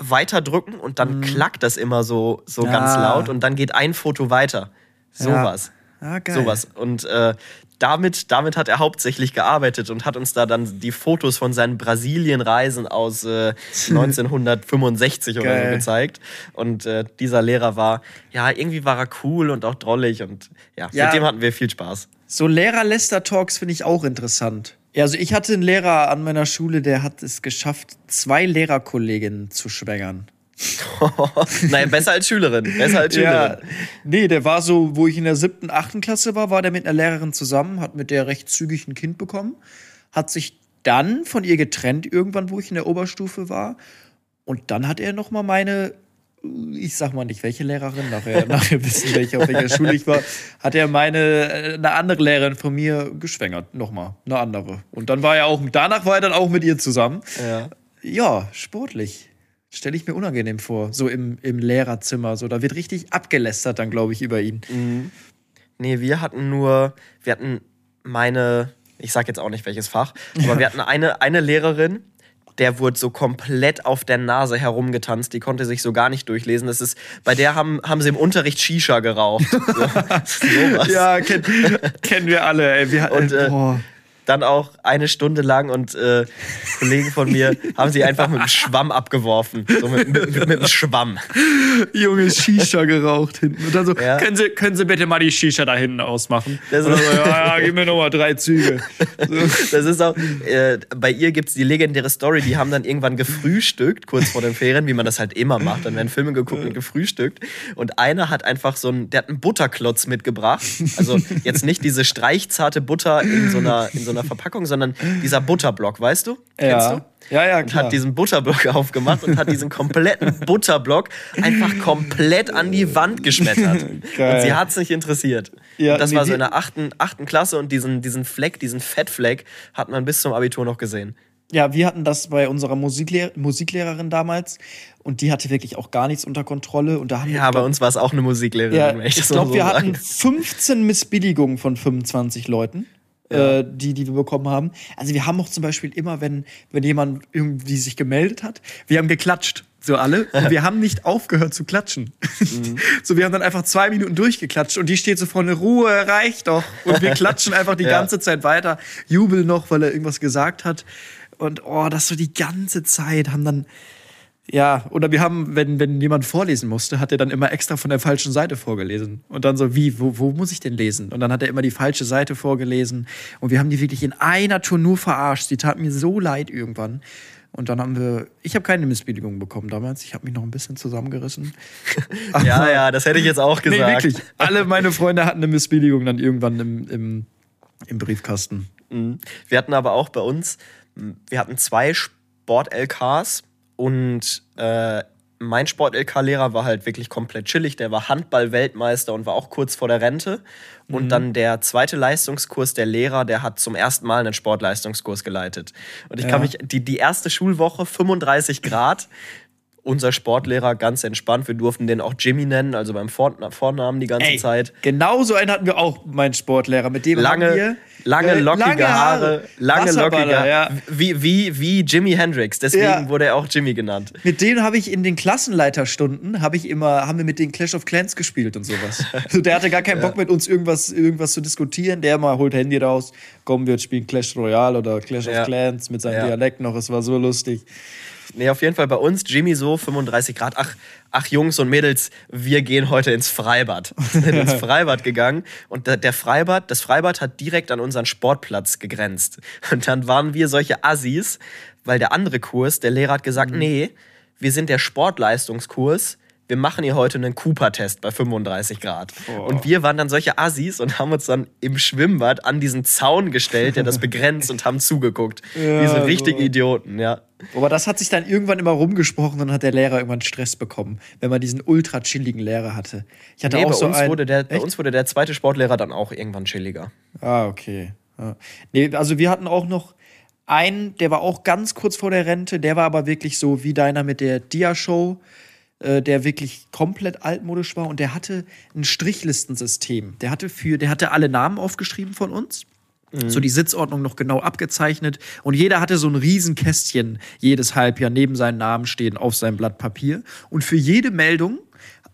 weiter drücken und dann klackt das immer so, so ganz Ah. laut und dann geht ein Foto weiter. Sowas. Ah, geil. Sowas. Und äh, damit, damit hat er hauptsächlich gearbeitet und hat uns da dann die Fotos von seinen Brasilien-Reisen aus äh, <laughs> 1965 oder so gezeigt. Und äh, dieser Lehrer war, ja, irgendwie war er cool und auch drollig und ja, Ja. mit dem hatten wir viel Spaß. So Lehrer-Lester-Talks finde ich auch interessant. Ja, also ich hatte einen Lehrer an meiner Schule, der hat es geschafft, zwei Lehrerkolleginnen zu schwängern. <laughs> Nein, besser als Schülerin. Besser als Ja, Schülerin. nee, der war so, wo ich in der siebten, achten Klasse war, war der mit einer Lehrerin zusammen, hat mit der recht zügig ein Kind bekommen, hat sich dann von ihr getrennt irgendwann, wo ich in der Oberstufe war. Und dann hat er noch mal meine, ich sag mal nicht welche Lehrerin, nachher, <laughs> nachher wissen welche, auf welcher Schule ich war, hat er meine, äh, eine andere Lehrerin von mir geschwängert, nochmal, eine andere. Und dann war er auch, danach war er dann auch mit ihr zusammen. Ja. Ja, sportlich. Stelle ich mir unangenehm vor, so im, im Lehrerzimmer. So, da wird richtig abgelästert dann, glaube ich, über ihn. Nee, wir hatten nur, wir hatten meine, ich sag jetzt auch nicht welches Fach, aber wir hatten eine, eine Lehrerin, der wurde so komplett auf der Nase herumgetanzt, die konnte sich so gar nicht durchlesen. Das ist, bei der haben, haben sie im Unterricht Shisha geraucht. <laughs> So. Ja, kenn, kennen wir alle. Ey. Wir, Und, äh, boah. Dann auch eine Stunde lang und äh, Kollegen von mir <laughs> haben sie einfach mit dem Schwamm abgeworfen. So mit, mit, mit, mit dem Schwamm. Junge Shisha geraucht hinten. Und dann so, Ja. können, Sie, können Sie bitte mal die Shisha da hinten ausmachen? Das so, ja, ja, gib mir noch mal drei Züge. <laughs> Das ist auch, äh, bei ihr gibt es die legendäre Story, die haben dann irgendwann gefrühstückt, kurz vor den Ferien, wie man das halt immer macht. Dann werden Filme geguckt und gefrühstückt. Und einer hat einfach so einen, der hat einen Butterklotz mitgebracht. Also jetzt nicht diese streichzarte Butter in so einer, in so so einer Verpackung, sondern dieser Butterblock, weißt du? Ja. Kennst du? Ja, ja, Und klar. hat diesen Butterblock <laughs> aufgemacht und hat diesen kompletten Butterblock einfach komplett an die Wand geschmettert. <laughs> Geil. Und sie hat es nicht interessiert. Ja, und das nee, war so wir- in der achten, achten Klasse und diesen, diesen Fleck, diesen Fettfleck hat man bis zum Abitur noch gesehen. Ja, wir hatten das bei unserer Musiklehr Musiklehrerin damals und die hatte wirklich auch gar nichts unter Kontrolle und da haben wir Ja, bei uns war es auch eine Musiklehrerin, Ja, ich glaube, so wir sagen hatten 15 Missbilligungen von 25 Leuten, äh, die, die wir bekommen haben. Also wir haben auch zum Beispiel immer, wenn, wenn jemand irgendwie sich gemeldet hat, wir haben geklatscht. So alle. <laughs> Und wir haben nicht aufgehört zu klatschen. Mhm. <laughs> So, wir haben dann einfach zwei Minuten durchgeklatscht und die steht so vorne, Ruhe, reicht doch. Und wir <laughs> klatschen einfach die Ja. ganze Zeit weiter, jubeln noch, weil er irgendwas gesagt hat. Und oh, das so die ganze Zeit haben dann, ja, oder wir haben, wenn, wenn jemand vorlesen musste, hat er dann immer extra von der falschen Seite vorgelesen. Und dann so, wie, wo, wo muss ich denn lesen? Und dann hat er immer die falsche Seite vorgelesen. Und wir haben die wirklich in einer Tour nur verarscht. Die tat mir so leid irgendwann. Und dann haben wir, ich habe keine Missbilligung bekommen damals. Ich habe mich noch ein bisschen zusammengerissen. <laughs> Ja, ja, das hätte ich jetzt auch Nee, gesagt. wirklich. Alle meine Freunde hatten eine Missbilligung dann irgendwann im, im, im Briefkasten. Wir hatten aber auch bei uns, wir hatten zwei Sport-LKs und äh, mein Sport-LK-Lehrer war halt wirklich komplett chillig. Der war Handball-Weltmeister und war auch kurz vor der Rente. Und dann der zweite Leistungskurs, der Lehrer, der hat zum ersten Mal einen Sportleistungskurs geleitet. Und ich kann mich, die, die erste Schulwoche, 35 Grad, unser Sportlehrer ganz entspannt. Wir durften den auch Jimmy nennen, also beim Vorna- Vornamen die ganze Zeit. Genau so einen hatten wir auch, mein Sportlehrer. Mit dem Lange, wir lange äh, lockige Haare, lange lockige Haare. ja. Wie, wie, wie Jimi Hendrix. Deswegen Ja. wurde er auch Jimmy genannt. Mit dem habe ich in den Klassenleiterstunden habe ich immer haben wir mit den Clash of Clans gespielt und sowas. <laughs> Also der hatte gar keinen Bock mit uns irgendwas irgendwas zu diskutieren. Der mal holt Handy raus, komm wir spielen Clash Royale oder Clash Ja. of Clans mit seinem Ja. Dialekt noch. Es war so lustig. Nee, auf jeden Fall bei uns, Jimmy so, 35 Grad. Ach, ach Jungs und Mädels, wir gehen heute ins Freibad. <laughs> Wir sind ins Freibad gegangen und der, Freibad, das Freibad hat direkt an unseren Sportplatz gegrenzt. Und dann waren wir solche Assis, weil der andere Kurs, der Lehrer hat gesagt, nee, wir sind der Sportleistungskurs. Wir machen hier heute einen Cooper-Test bei 35 Grad. Und wir waren dann solche Assis und haben uns dann im Schwimmbad an diesen Zaun gestellt, der das <laughs> begrenzt und haben zugeguckt. Ja, Wie so richtige. Idioten, ja. Aber das hat sich dann irgendwann immer rumgesprochen und dann hat der Lehrer irgendwann Stress bekommen, wenn man diesen ultra chilligen Lehrer hatte. Ich hatte Nee, auch bei, so uns einen, wurde der, bei uns wurde der zweite Sportlehrer dann auch irgendwann chilliger. Ah, okay. Ja. Nee, also wir hatten auch noch einen, der war auch ganz kurz vor der Rente, der war aber wirklich so wie deiner mit der Dia-Show, äh, der wirklich komplett altmodisch war und der hatte ein Strichlistensystem. Der hatte für, der hatte alle Namen aufgeschrieben von uns. So die Sitzordnung noch genau abgezeichnet. Und jeder hatte so ein Riesenkästchen jedes Halbjahr neben seinen Namen stehen auf seinem Blatt Papier. Und für jede Meldung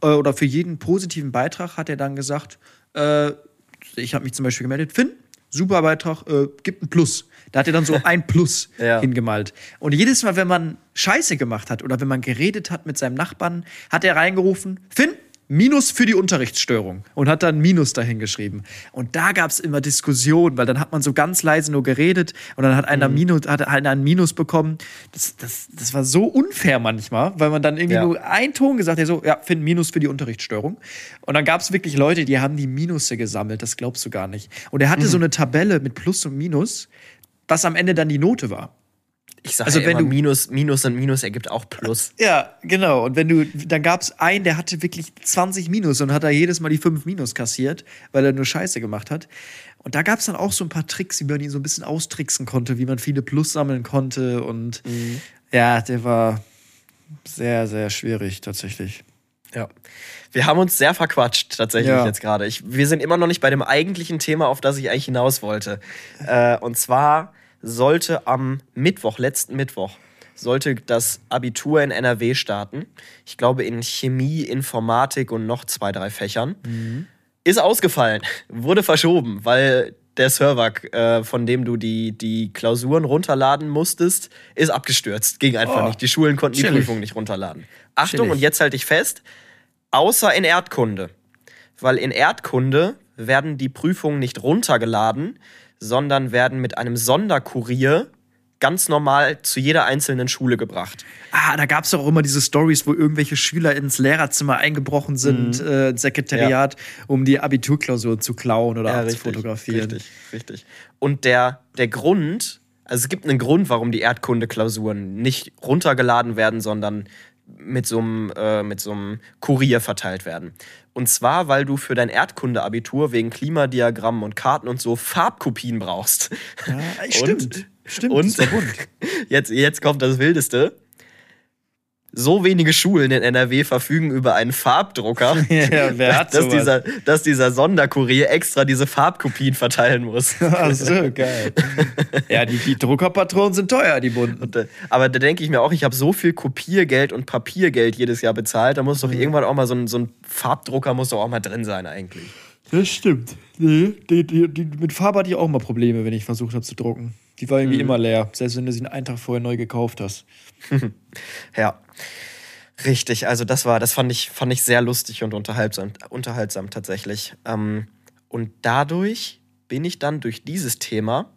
äh, oder für jeden positiven Beitrag hat er dann gesagt, äh, ich habe mich zum Beispiel gemeldet, Finn, super Beitrag, äh, gibt ein Plus. Da hat er dann so ein Plus <laughs> Ja. hingemalt. Und jedes Mal, wenn man Scheiße gemacht hat oder wenn man geredet hat mit seinem Nachbarn, hat er reingerufen, Finn, Minus für die Unterrichtsstörung und hat dann Minus dahin geschrieben. Und da gab es immer Diskussionen, weil dann hat man so ganz leise nur geredet und dann hat einer, Minus, hat einer ein Minus bekommen. Das, das, das war so unfair manchmal, weil man dann irgendwie Ja. nur einen Ton gesagt hat, so, ja, Finn, Minus für die Unterrichtsstörung. Und dann gab es wirklich Leute, die haben die Minusse gesammelt, das glaubst du gar nicht. Und er hatte so eine Tabelle mit Plus und Minus, was am Ende dann die Note war. Ich sage Also ja wenn du- Minus, Minus und Minus ergibt auch Plus. <laughs> Ja, genau. Und wenn du, dann gab es einen, der hatte wirklich 20 Minus und hat da jedes Mal die 5 Minus kassiert, weil er nur Scheiße gemacht hat. Und da gab es dann auch so ein paar Tricks, wie man ihn so ein bisschen austricksen konnte, wie man viele Plus sammeln konnte. Und ja, der war sehr, sehr schwierig tatsächlich. Ja. Wir haben uns sehr verquatscht, tatsächlich Ja. jetzt gerade. Wir sind immer noch nicht bei dem eigentlichen Thema, auf das ich eigentlich hinaus wollte. Äh, und zwar sollte am Mittwoch, letzten Mittwoch, sollte das Abitur in NRW starten. Ich glaube in Chemie, Informatik und noch zwei, drei Fächern. Ist ausgefallen, <laughs> wurde verschoben, weil der Server, äh, von dem du die, die Klausuren runterladen musstest, ist abgestürzt. Ging einfach Oh, nicht. Die Schulen konnten die chillig. Prüfung nicht runterladen. Achtung, Chillig. und jetzt halte ich fest, außer in Erdkunde. Weil in Erdkunde werden die Prüfungen nicht runtergeladen, sondern werden mit einem Sonderkurier ganz normal zu jeder einzelnen Schule gebracht. Ah, da gab es auch immer diese Stories, wo irgendwelche Schüler ins Lehrerzimmer eingebrochen sind, Mhm. äh, ins Sekretariat, um die Abiturklausur zu klauen oder Ja, abzufotografieren. Richtig, richtig. Und der, der Grund, also es gibt einen Grund, warum die Erdkunde-Klausuren nicht runtergeladen werden, sondern mit so einem äh, mit so einem Kurier verteilt werden. Und zwar, weil du für dein Erdkunde-Abitur wegen Klimadiagrammen und Karten und so Farbkopien brauchst. Ja, <laughs> stimmt. Stimmt, Und war bunt. <laughs> jetzt, jetzt kommt das Wildeste. So wenige Schulen in NRW verfügen über einen Farbdrucker, <laughs> Ja, dass, sowas? dieser, dass dieser Sonderkurier extra diese Farbkopien verteilen muss. <laughs> Ach so, geil. ja, die, die Druckerpatronen sind teuer, die bunten. Und, äh, aber da denke ich mir auch, ich habe so viel Kopiergeld und Papiergeld jedes Jahr bezahlt, da muss Mhm. doch irgendwann auch mal so ein, so ein Farbdrucker muss doch auch mal drin sein eigentlich. Das stimmt. Nee, die, die, die, mit Farbe hatte ich auch mal Probleme, wenn ich versucht habe zu drucken. Die war Mhm. irgendwie immer leer, selbst wenn du sie einen Tag vorher neu gekauft hast. <laughs> Ja. Richtig, also das war, das fand ich, fand ich sehr lustig und unterhaltsam, unterhaltsam tatsächlich. Ähm, und dadurch bin ich dann durch dieses Thema,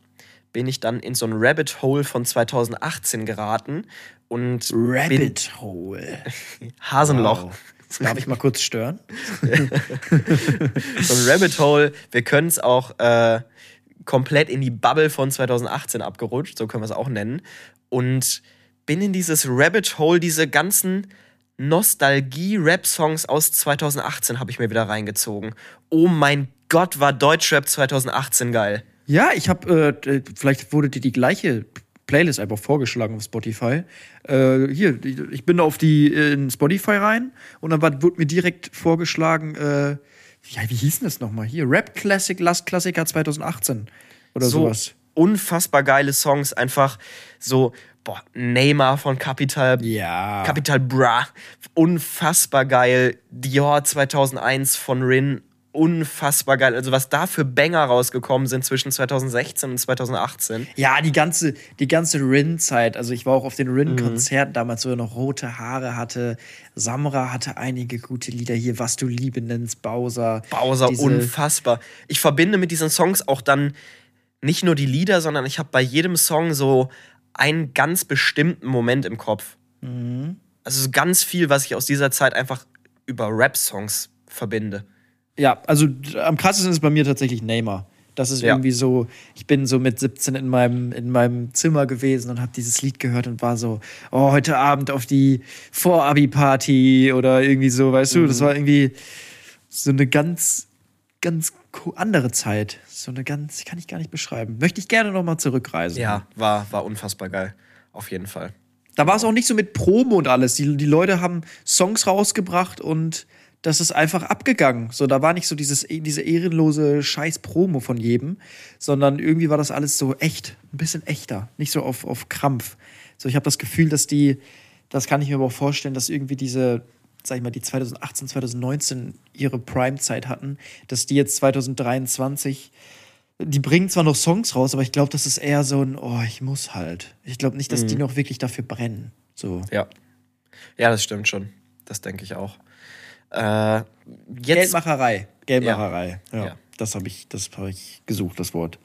bin ich dann in so ein Rabbit Hole von 2018 geraten und Rabbit Hole. <laughs> Hasenloch. Wow. Darf ich mal kurz stören? <laughs> so ein Rabbit Hole. Wir können es auch äh, komplett in die Bubble von 2018 abgerutscht, so können wir es auch nennen. Und bin in dieses Rabbit Hole, diese ganzen Nostalgie-Rap-Songs aus 2018 habe ich mir wieder reingezogen. Oh mein Gott, war Deutschrap 2018 geil. Ja, ich habe, äh, vielleicht wurde dir die gleiche Playlist einfach vorgeschlagen auf Spotify. Äh, hier, ich bin auf die in Spotify rein und dann war, wurde mir direkt vorgeschlagen, äh, ja, wie hieß denn das nochmal? Hier, Rap Classic, Last Klassiker 2018 oder so sowas. unfassbar geile Songs, einfach so, boah, Neymar von Capital Ja. Capital Bra, unfassbar geil. Dior 2001 von Rin, unfassbar geil. Also was da für Banger rausgekommen sind zwischen 2016 und 2018. Ja, die ganze, die ganze Rin-Zeit. Also ich war auch auf den Rin-Konzerten damals, wo er noch rote Haare hatte. Samra hatte einige gute Lieder hier, was du Liebe nennst, Bowser. Bowser, unfassbar. Ich verbinde mit diesen Songs auch dann nicht nur die Lieder, sondern ich habe bei jedem Song so einen ganz bestimmten Moment im Kopf. Also so ganz viel, was ich aus dieser Zeit einfach über Rap-Songs verbinde. Ja, also am krassesten ist bei mir tatsächlich Neymar. Das ist Ja. irgendwie so, ich bin so mit 17 in meinem, in meinem Zimmer gewesen und habe dieses Lied gehört und war so, oh, heute Abend auf die Vorabi-Party oder irgendwie so, weißt du, das war irgendwie so eine ganz, ganz andere Zeit. So eine ganz, kann ich gar nicht beschreiben. Möchte ich gerne nochmal zurückreisen. Ja, war, war unfassbar geil. Auf jeden Fall. Da war es auch nicht so mit Promo und alles. Die, die Leute haben Songs rausgebracht und das ist einfach abgegangen. So, da war nicht so dieses, diese ehrenlose Scheiß-Promo von jedem, sondern irgendwie war das alles so echt, ein bisschen echter, nicht so auf, auf Krampf. So, ich habe das Gefühl, dass die, das kann ich mir aber auch vorstellen, dass irgendwie diese, sag ich mal, die 2018, 2019 ihre Prime-Zeit hatten, dass die jetzt 2023 die bringen zwar noch Songs raus, aber ich glaube, das ist eher so ein, oh, ich muss halt. Ich glaube nicht, dass die noch wirklich dafür brennen. So. Ja. Ja, das stimmt schon. Das denke ich auch. Äh, Geldmacherei. Geldmacherei. Ja. Ja. Das habe ich, das habe ich gesucht, das Wort.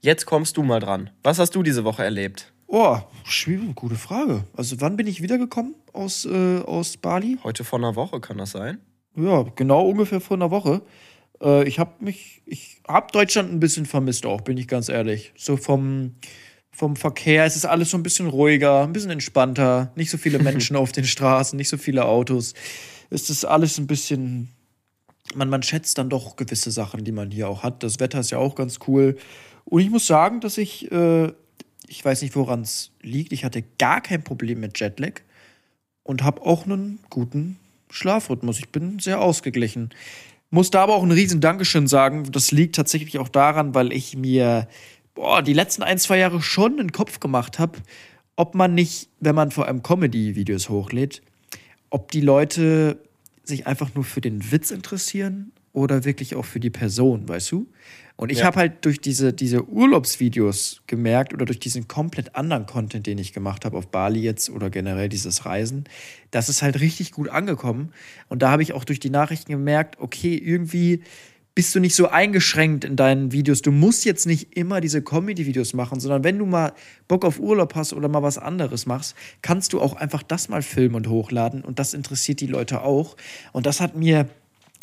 jetzt kommst du mal dran. Was hast du diese Woche erlebt? Oh, schwierig, gute Frage. Also wann bin ich wiedergekommen aus, äh, aus Bali? Heute vor einer Woche kann das sein? Ja, genau ungefähr vor einer Woche. Äh, ich habe mich, ich habe Deutschland ein bisschen vermisst auch, bin ich ganz ehrlich. So vom, vom Verkehr, es ist alles so ein bisschen ruhiger, ein bisschen entspannter, nicht so viele <laughs> Menschen auf den Straßen, nicht so viele Autos. Es ist alles ein bisschen, man, man schätzt dann doch gewisse Sachen, die man hier auch hat. Das Wetter ist ja auch ganz cool. Und ich muss sagen, dass ich, äh, ich weiß nicht, woran es liegt, ich hatte gar kein Problem mit Jetlag und habe auch einen guten Schlafrhythmus. Ich bin sehr ausgeglichen. Muss da aber auch ein riesen Dankeschön sagen. Das liegt tatsächlich auch daran, weil ich mir boah, die letzten ein, zwei Jahre schon einen Kopf gemacht habe, ob man nicht, wenn man vor allem Comedy-Videos hochlädt, ob die Leute sich einfach nur für den Witz interessieren oder wirklich auch für die Person, weißt du? Und ich Ja. habe halt durch diese, diese Urlaubsvideos gemerkt oder durch diesen komplett anderen Content, den ich gemacht habe auf Bali jetzt oder generell dieses Reisen, das ist halt richtig gut angekommen. Und da habe ich auch durch die Nachrichten gemerkt, okay, irgendwie bist du nicht so eingeschränkt in deinen Videos. Du musst jetzt nicht immer diese Comedy-Videos machen, sondern wenn du mal Bock auf Urlaub hast oder mal was anderes machst, kannst du auch einfach das mal filmen und hochladen und das interessiert die Leute auch. Und das hat mir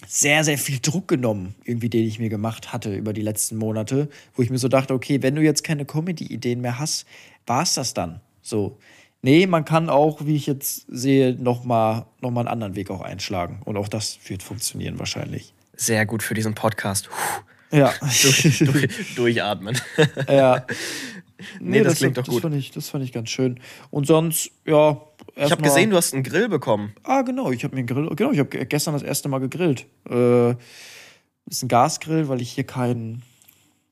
sehr, sehr viel Druck genommen, irgendwie, den ich mir gemacht hatte über die letzten Monate, wo ich mir so dachte, okay, wenn du jetzt keine Comedy-Ideen mehr hast, war es das dann. So. Nee, man kann auch, wie ich jetzt sehe, nochmal noch mal einen anderen Weg auch einschlagen. Und auch das wird funktionieren wahrscheinlich. Sehr gut für diesen Podcast. Puh. Ja. <laughs> Durch, durch, durchatmen. ja. <laughs> Nee, das klingt doch das gut. Fand ich, das fand ich ganz schön. Und sonst, ja. Ich habe gesehen, du hast einen Grill bekommen. Ah, genau, ich habe mir einen Grill. Genau, ich habe gestern das erste Mal gegrillt. Äh, ist ein Gasgrill, weil ich hier keinen.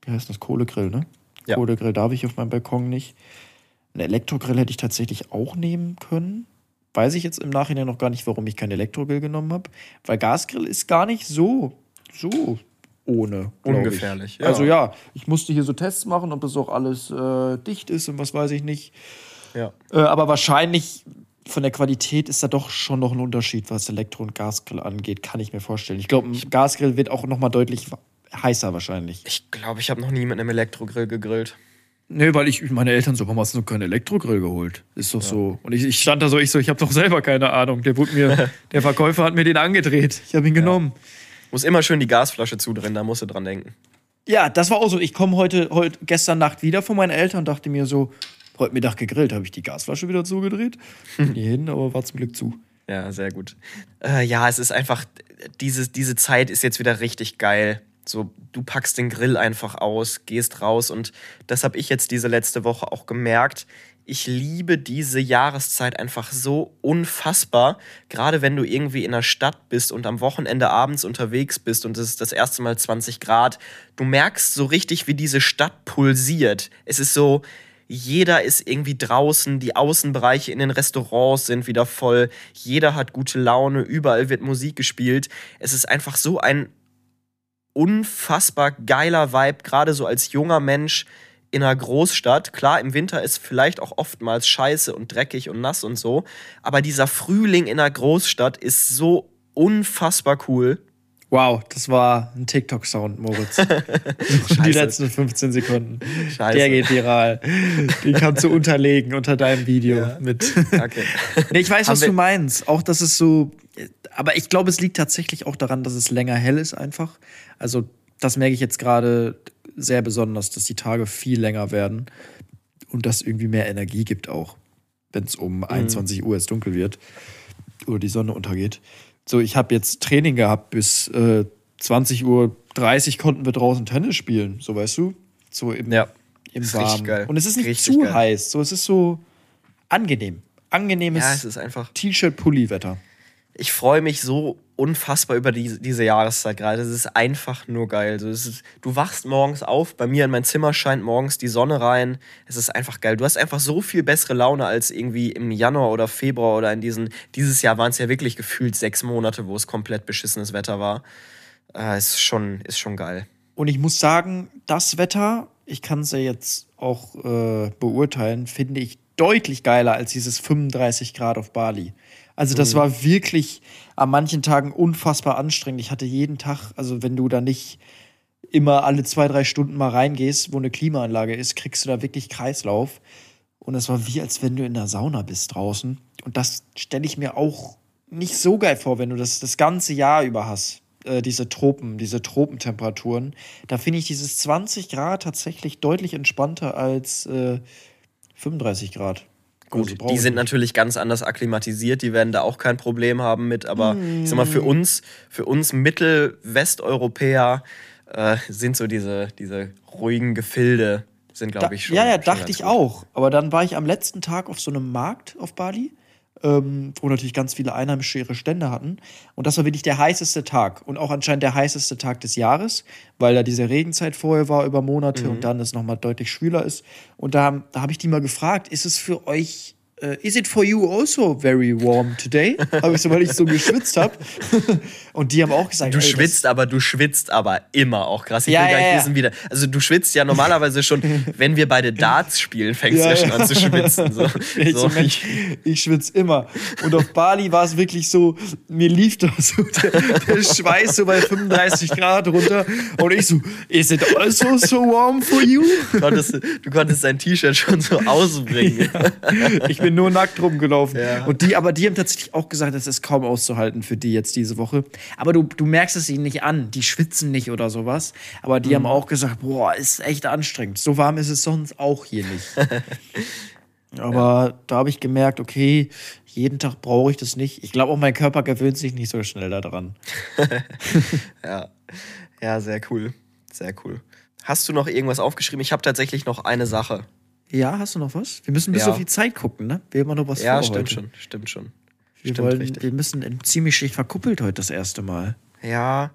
Wie heißt das? Kohlegrill, ne? Ja. Kohlegrill darf ich auf meinem Balkon nicht. Einen Elektrogrill hätte ich tatsächlich auch nehmen können. Weiß ich jetzt im Nachhinein noch gar nicht, warum ich keinen Elektrogrill genommen habe. Weil Gasgrill ist gar nicht so, so ohne. Ungefährlich, Ich. ja. Also ja, ich musste hier so Tests machen, ob das auch alles äh, dicht ist und was weiß ich nicht. Ja. Äh, aber wahrscheinlich von der Qualität ist da doch schon noch ein Unterschied, was Elektro- und Gasgrill angeht, kann ich mir vorstellen. Ich glaube, ein Gasgrill wird auch noch mal deutlich heißer wahrscheinlich. Ich glaube, ich habe noch nie mit einem Elektrogrill gegrillt. Nee, weil ich meine Eltern so, warum hast du noch keinen Elektrogrill geholt? Ist doch so. Und ich, ich stand da so, ich so, ich habe doch selber keine Ahnung. Der wurde mir, <laughs> der Verkäufer hat mir den angedreht. Ich habe ihn genommen. Muss immer schön die Gasflasche zudrehen, da musst du dran denken. Ja, das war auch so. Ich komme heute, heute, gestern Nacht wieder von meinen Eltern und dachte mir so, heute Mittag gegrillt, habe ich die Gasflasche wieder zugedreht. Bin <laughs> hier hin, aber war zum Glück zu. Ja, sehr gut. Äh, ja, es ist einfach, diese, diese Zeit ist jetzt wieder richtig geil. So, du packst den Grill einfach aus, gehst raus und das habe ich jetzt diese letzte Woche auch gemerkt. Ich liebe diese Jahreszeit einfach so unfassbar. Gerade wenn du irgendwie in der Stadt bist und am Wochenende abends unterwegs bist und es ist das erste Mal 20 Grad. Du merkst so richtig, wie diese Stadt pulsiert. Es ist so, jeder ist irgendwie draußen, die Außenbereiche in den Restaurants sind wieder voll, jeder hat gute Laune, überall wird Musik gespielt. Es ist einfach so ein unfassbar geiler Vibe, gerade so als junger Mensch in einer Großstadt. Klar, im Winter ist vielleicht auch oftmals scheiße und dreckig und nass und so, aber dieser Frühling in einer Großstadt ist so unfassbar cool. Wow, das war ein TikTok-Sound, Moritz. <laughs> die letzten 15 Sekunden. Scheiße. Der geht viral. Den kannst du unterlegen unter deinem Video mit. Okay. <laughs> Nee, ich weiß, Haben was du meinst. Auch, dass es so. Aber ich glaube, es liegt tatsächlich auch daran, dass es länger hell ist, einfach. Also, das merke ich jetzt gerade sehr besonders, dass die Tage viel länger werden und das irgendwie mehr Energie gibt, auch wenn es um 21 Uhr es dunkel wird oder die Sonne untergeht. So, ich habe jetzt Training gehabt bis äh, 20 Uhr 30 konnten wir draußen Tennis spielen, so weißt du? So im, Ja. im Warmen. Und es ist nicht Richtig zu geil. heiß, so es ist so angenehm. Angenehmes Ja. T-Shirt-Pulli-Wetter. Ich freue mich so unfassbar über die, diese Jahreszeit gerade. Es ist einfach nur geil. So, ist, du wachst morgens auf, bei mir in mein Zimmer scheint morgens die Sonne rein. Es ist einfach geil. Du hast einfach so viel bessere Laune als irgendwie im Januar oder Februar oder in diesen. Dieses Jahr waren es ja wirklich gefühlt sechs Monate, wo es komplett beschissenes Wetter war. Äh, ist, schon, ist schon geil. Und ich muss sagen, das Wetter, ich kann es ja jetzt auch äh, beurteilen, finde ich deutlich geiler als dieses 35 Grad auf Bali. Also das war wirklich an manchen Tagen unfassbar anstrengend. Ich hatte jeden Tag, also wenn du da nicht immer alle zwei, drei Stunden mal reingehst, wo eine Klimaanlage ist, kriegst du da wirklich Kreislauf. Und es war wie, als wenn du in der Sauna bist draußen. Und das stelle ich mir auch nicht so geil vor, wenn du das das ganze Jahr über hast. Äh, diese Tropen, diese Tropentemperaturen. Da finde ich dieses 20 Grad tatsächlich deutlich entspannter als äh, 35 Grad. Gut, Also die sind natürlich ganz anders akklimatisiert, die werden da auch kein Problem haben mit, aber ich sag mal, für uns, für uns Mittel-Westeuropäer äh, sind so diese, diese ruhigen Gefilde, sind, glaube ich, schon. ja, ja, schon dachte ich gut. auch. Aber dann war ich am letzten Tag auf so einem Markt auf Bali, ähm, wo natürlich ganz viele Einheimische ihre Stände hatten. Und das war wirklich der heißeste Tag. Und auch anscheinend der heißeste Tag des Jahres, weil da diese Regenzeit vorher war über Monate Mhm. und dann es nochmal deutlich schwüler ist. Und da, da habe ich die mal gefragt, ist es für euch is it for you also very warm today? habe ich so, weil ich so geschwitzt habe. <laughs> Und die haben auch gesagt, Du ey, schwitzt, aber du schwitzt aber immer auch krass. Ich Ja, will gar ja, nicht ja. wissen, wie Also du schwitzt ja normalerweise schon, <laughs> wenn wir beide Darts spielen, fängst du Ja, ja, schon an zu schwitzen. So. <laughs> Ich, so, Mensch, ich schwitze immer. Und auf Bali war es wirklich so, mir lief da so der, der Schweiß so bei 35 Grad runter. Und ich so, is it also so warm for you? du, konntest, du konntest dein T-Shirt schon so ausbringen. Ich bin nur nackt rumgelaufen. Ja. Und die, aber die haben tatsächlich auch gesagt, das ist kaum auszuhalten für die jetzt diese Woche. Aber du, du merkst es ihnen nicht an. Die schwitzen nicht oder sowas. Aber die haben auch gesagt, boah, ist echt anstrengend. So warm ist es sonst auch hier nicht. <laughs> aber da habe ich gemerkt, okay, jeden Tag brauche ich das nicht. Ich glaube auch, mein Körper gewöhnt sich nicht so schnell daran. <laughs> Ja. ja, sehr cool. Sehr cool. Hast du noch irgendwas aufgeschrieben? Ich habe tatsächlich noch eine Sache. Ja, hast du noch was? Wir müssen bis Ja. auf die Zeit gucken, ne? Wir haben noch was Ja, vor stimmt heute. schon. Stimmt schon. Wir, stimmt wollen, richtig. wir müssen in- ziemlich schlecht verkuppelt heute das erste Mal. Ja.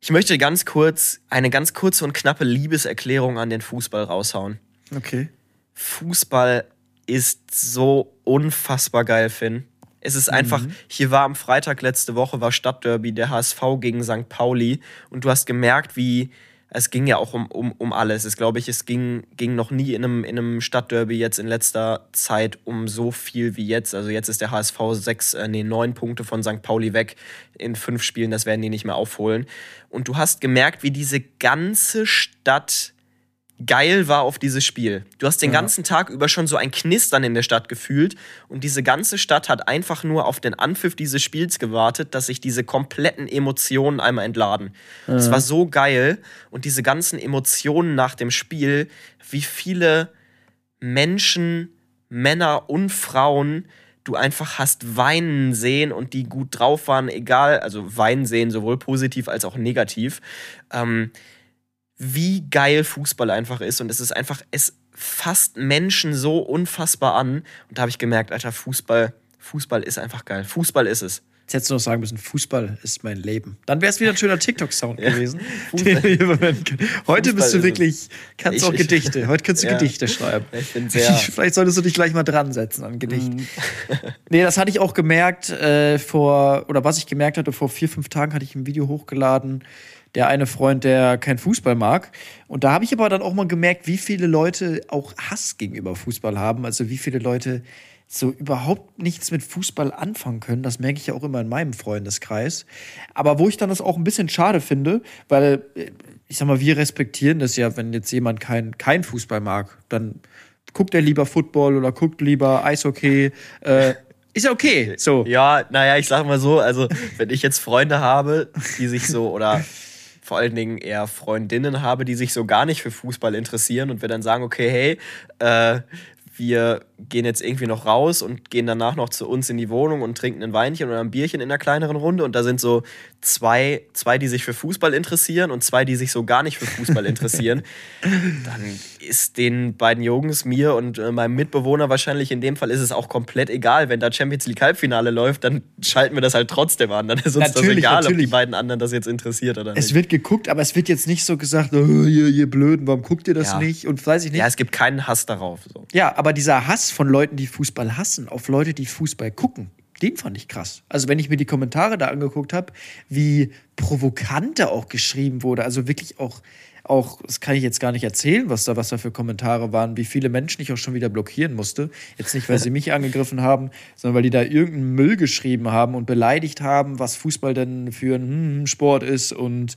Ich möchte ganz kurz eine ganz kurze und knappe Liebeserklärung an den Fußball raushauen. Okay. Fußball ist so unfassbar geil, Finn. Es ist einfach, hier war am Freitag letzte Woche, war Stadtderby, der HSV gegen St. Pauli und du hast gemerkt, wie, es ging ja auch um, um, um alles. Es glaube ich, es ging, ging noch nie in einem, in einem Stadtderby jetzt in letzter Zeit um so viel wie jetzt. Also jetzt ist der HSV sechs, äh, nee, neun Punkte von St. Pauli weg in fünf Spielen, das werden die nicht mehr aufholen. Und du hast gemerkt, wie diese ganze Stadt geil war auf dieses Spiel. Du hast den ganzen Tag über schon so ein Knistern in der Stadt gefühlt und diese ganze Stadt hat einfach nur auf den Anpfiff dieses Spiels gewartet, dass sich diese kompletten Emotionen einmal entladen. Es war so geil und diese ganzen Emotionen nach dem Spiel, wie viele Menschen, Männer und Frauen du einfach hast weinen sehen und die gut drauf waren, egal, also weinen sehen, sowohl positiv als auch negativ. Ähm, wie geil Fußball einfach ist. Und es ist einfach, es fasst Menschen so unfassbar an. Und da habe ich gemerkt, Alter, Fußball, Fußball ist einfach geil. Fußball ist es. Jetzt hättest du noch sagen müssen, Fußball ist mein Leben. Dann wäre es wieder ein schöner TikTok-Sound <laughs> Ja. gewesen. Den wir verwenden können. Heute Fußball bist du wirklich, kannst Ich- auch ich- Gedichte. Heute kannst du Ja. Gedichte <laughs> schreiben. Ich bin sehr. Vielleicht solltest du dich gleich mal dran setzen an Gedichten. Mhm. <laughs> nee, das hatte ich auch gemerkt äh, vor, oder was ich gemerkt hatte, vor vier, fünf Tagen hatte ich ein Video hochgeladen. Der eine Freund, der kein Fußball mag. Und da habe ich aber dann auch mal gemerkt, wie viele Leute auch Hass gegenüber Fußball haben. Also wie viele Leute so überhaupt nichts mit Fußball anfangen können. Das merke ich ja auch immer in meinem Freundeskreis. Aber wo ich dann das auch ein bisschen schade finde, weil äh, ich sag mal, wir respektieren das ja, wenn jetzt jemand kein, kein Fußball mag, dann guckt er lieber Football oder guckt lieber Eishockey. Äh, ist ja okay. So. Ja, naja, ich sag mal so, also wenn ich jetzt Freunde habe, die sich so oder vor allen Dingen eher Freundinnen habe, die sich so gar nicht für Fußball interessieren und wir dann sagen, okay, hey, äh, wir gehen jetzt irgendwie noch raus und gehen danach noch zu uns in die Wohnung und trinken ein Weinchen oder ein Bierchen in einer kleineren Runde und da sind so zwei, zwei, die sich für Fußball interessieren und zwei, die sich so gar nicht für Fußball interessieren, <laughs> dann ist den beiden Jungs, mir und äh, meinem Mitbewohner wahrscheinlich in dem Fall ist es auch komplett egal. Wenn da Champions League Halbfinale läuft, dann schalten wir das halt trotzdem an. Dann ist uns das Natürlich, egal, ob natürlich. die beiden anderen das jetzt interessiert oder Es nicht. wird geguckt, aber es wird jetzt nicht so gesagt, oh, ihr, ihr Blöden, warum guckt ihr das Ja. nicht? Und weiß ich nicht. Ja, es gibt keinen Hass darauf. So. Ja, aber dieser Hass von Leuten, die Fußball hassen, auf Leute, die Fußball gucken, den fand ich krass. Also, wenn ich mir die Kommentare da angeguckt habe, wie provokant da auch geschrieben wurde, also wirklich auch, auch, das kann ich jetzt gar nicht erzählen, was da, was da für Kommentare waren, wie viele Menschen ich auch schon wieder blockieren musste. Jetzt nicht, weil sie mich angegriffen haben, sondern weil die da irgendeinen Müll geschrieben haben und beleidigt haben, was Fußball denn für ein hm, Sport ist und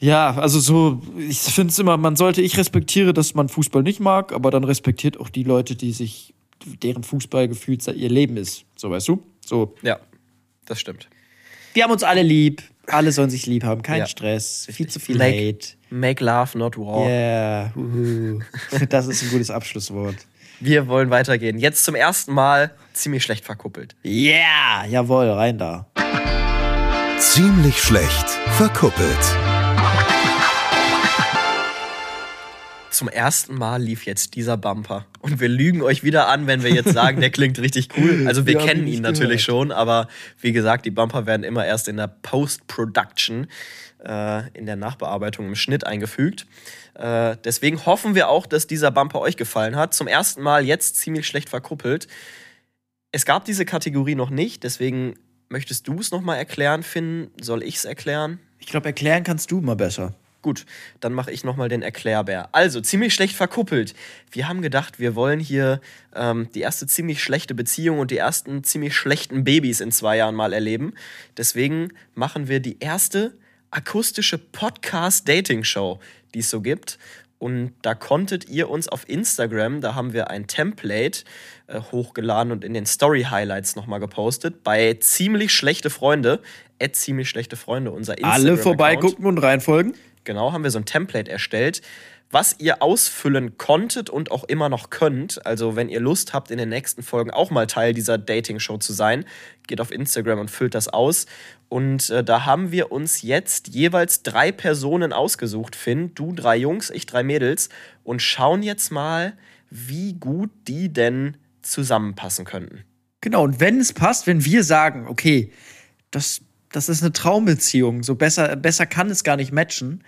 ja, also so, ich finde es immer, man sollte, ich respektiere, dass man Fußball nicht mag, aber dann respektiert auch die Leute, die sich, deren Fußball gefühlt ihr Leben ist. So, weißt du? So. Ja, das stimmt. Wir haben uns alle lieb. Alle sollen sich lieb haben. Kein Ja. Stress. Viel zu viel Make, Hate. make love, not war. Yeah. Das ist ein gutes Abschlusswort. Wir wollen weitergehen. Jetzt zum ersten Mal ziemlich schlecht verkuppelt. Yeah. Jawohl, rein da. Ziemlich schlecht verkuppelt. Zum ersten Mal lief jetzt dieser Bumper. Und wir lügen euch wieder an, wenn wir jetzt sagen, der klingt richtig cool. <laughs> Also wir haben kennen ihn natürlich gehört. schon, aber wie gesagt, die Bumper werden immer erst in der Post-Production, äh, in der Nachbearbeitung im Schnitt eingefügt. Äh, deswegen hoffen wir auch, dass dieser Bumper euch gefallen hat. Zum ersten Mal jetzt ziemlich schlecht verkuppelt. Es gab diese Kategorie noch nicht, deswegen möchtest du es nochmal erklären, Finn? Soll ich es erklären? Ich glaube, erklären kannst du mal besser. Gut, dann mache ich nochmal den Erklärbär. Also, ziemlich schlecht verkuppelt. Wir haben gedacht, wir wollen hier ähm, die erste ziemlich schlechte Beziehung und die ersten ziemlich schlechten Babys in zwei Jahren mal erleben. Deswegen machen wir die erste akustische Podcast-Dating-Show, die es so gibt. Und da konntet ihr uns auf Instagram, da haben wir ein Template äh, hochgeladen und in den Story-Highlights nochmal gepostet, bei ziemlich schlechte Freunde, at ziemlich schlechte Freunde, unser Instagram. Alle vorbeigucken und reinfolgen? Genau, haben wir so ein Template erstellt, was ihr ausfüllen konntet und auch immer noch könnt. Also, wenn ihr Lust habt, in den nächsten Folgen auch mal Teil dieser Dating-Show zu sein, geht auf Instagram und füllt das aus. Und äh, da haben wir uns jetzt jeweils drei Personen ausgesucht. Finn, du drei Jungs, ich drei Mädels. Und schauen jetzt mal, wie gut die denn zusammenpassen könnten. Genau, und wenn es passt, wenn wir sagen, okay, das, das ist eine Traumbeziehung, so besser, besser kann es gar nicht matchen,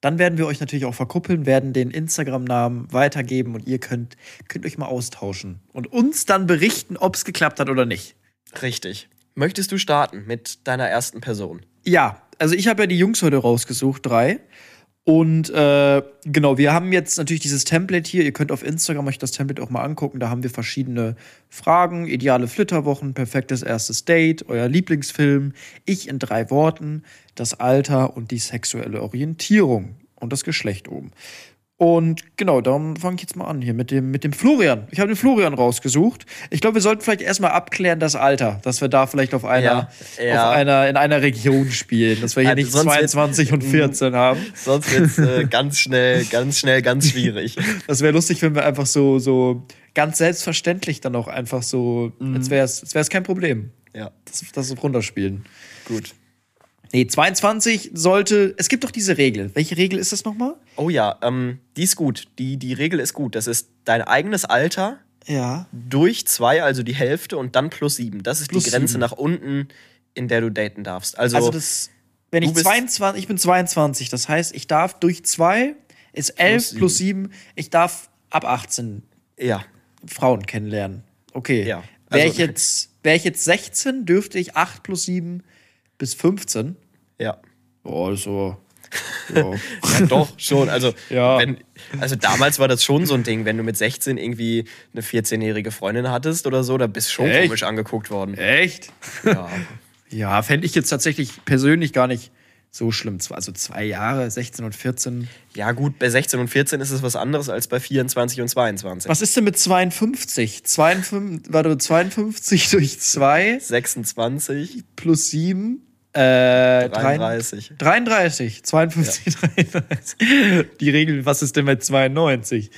dann werden wir euch natürlich auch verkuppeln, werden den Instagram-Namen weitergeben und ihr könnt, könnt euch mal austauschen und uns dann berichten, ob es geklappt hat oder nicht. Richtig. Möchtest du starten mit deiner ersten Person? Ja, also ich habe ja die Jungs heute rausgesucht, drei. Und äh, genau, wir haben jetzt natürlich dieses Template hier. Ihr könnt auf Instagram euch das Template auch mal angucken. Da haben wir verschiedene Fragen, ideale Flitterwochen, perfektes erstes Date, euer Lieblingsfilm, ich in drei Worten, das Alter und die sexuelle Orientierung und das Geschlecht oben. Und genau, darum fange ich jetzt mal an hier mit dem, mit dem Florian. Ich habe den Florian rausgesucht. Ich glaube, wir sollten vielleicht erstmal abklären das Alter, dass wir da vielleicht auf einer, Ja, ja. Auf einer in einer Region spielen, dass wir hier Also nicht sonst <laughs> wird's- 22 und 14 haben. Sonst wird es äh, ganz schnell, ganz schnell, ganz schwierig. Das wäre lustig, wenn wir einfach so, so ganz selbstverständlich dann auch einfach so, als wäre es kein Problem, Ja, das, das runterspielen. gut. Nee, 22 sollte, es gibt doch diese Regel. Welche Regel ist das nochmal? Oh ja, ähm, die ist gut. Die, die Regel ist gut. Das ist dein eigenes Alter Ja. durch zwei, also die Hälfte, und dann plus sieben. Das ist Plus die Grenze sieben. nach unten, in der du daten darfst. Also, Also das, wenn ich bist- 22, ich bin 22, das heißt, ich darf durch zwei ist 11 sieben. plus 7, ich darf ab 18 ja, Frauen kennenlernen. Okay. Ja, Wäre also- ich, jetzt, wär ich jetzt 16, dürfte ich 8 plus 7 bis 15. ja. Boah, also. <laughs> Ja. Ja, doch, schon. Also, Ja. wenn, also damals war das schon so ein Ding, wenn du mit 16 irgendwie eine 14-jährige Freundin hattest oder so, da bist du schon Echt? komisch angeguckt worden. Echt? Ja. <laughs> Ja, fände ich jetzt tatsächlich persönlich gar nicht so schlimm. Also zwei Jahre, 16 und 14. ja, gut, bei 16 und 14 ist es was anderes als bei 24 und 22. Was ist denn mit 52? 52 warte, 52 durch 2 26, plus 7. Äh, 33. 33. 52, 33. Die Regel, was ist denn mit 92?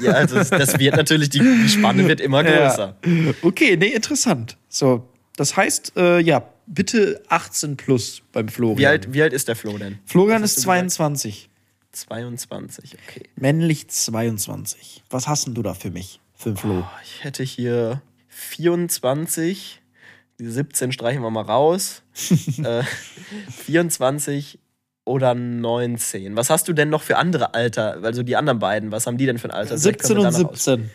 Ja, also das, das wird natürlich, die, die Spanne wird immer <laughs> größer. Ja. Okay, nee, interessant. So, das heißt, äh, ja, bitte 18 plus beim Florian. Wie alt, wie alt ist der Flo denn? Florian ist hast du gesagt? 22. 22, okay. Männlich 22. Was hast denn du da für mich? Für den Flo? Ich hätte hier 24, die 17 streichen wir mal raus. <laughs> äh, 24 oder 19. Was hast du denn noch für andere Alter? Also die anderen beiden, was haben die denn für ein Alter? Vielleicht 17 können wir und danach aus- 17.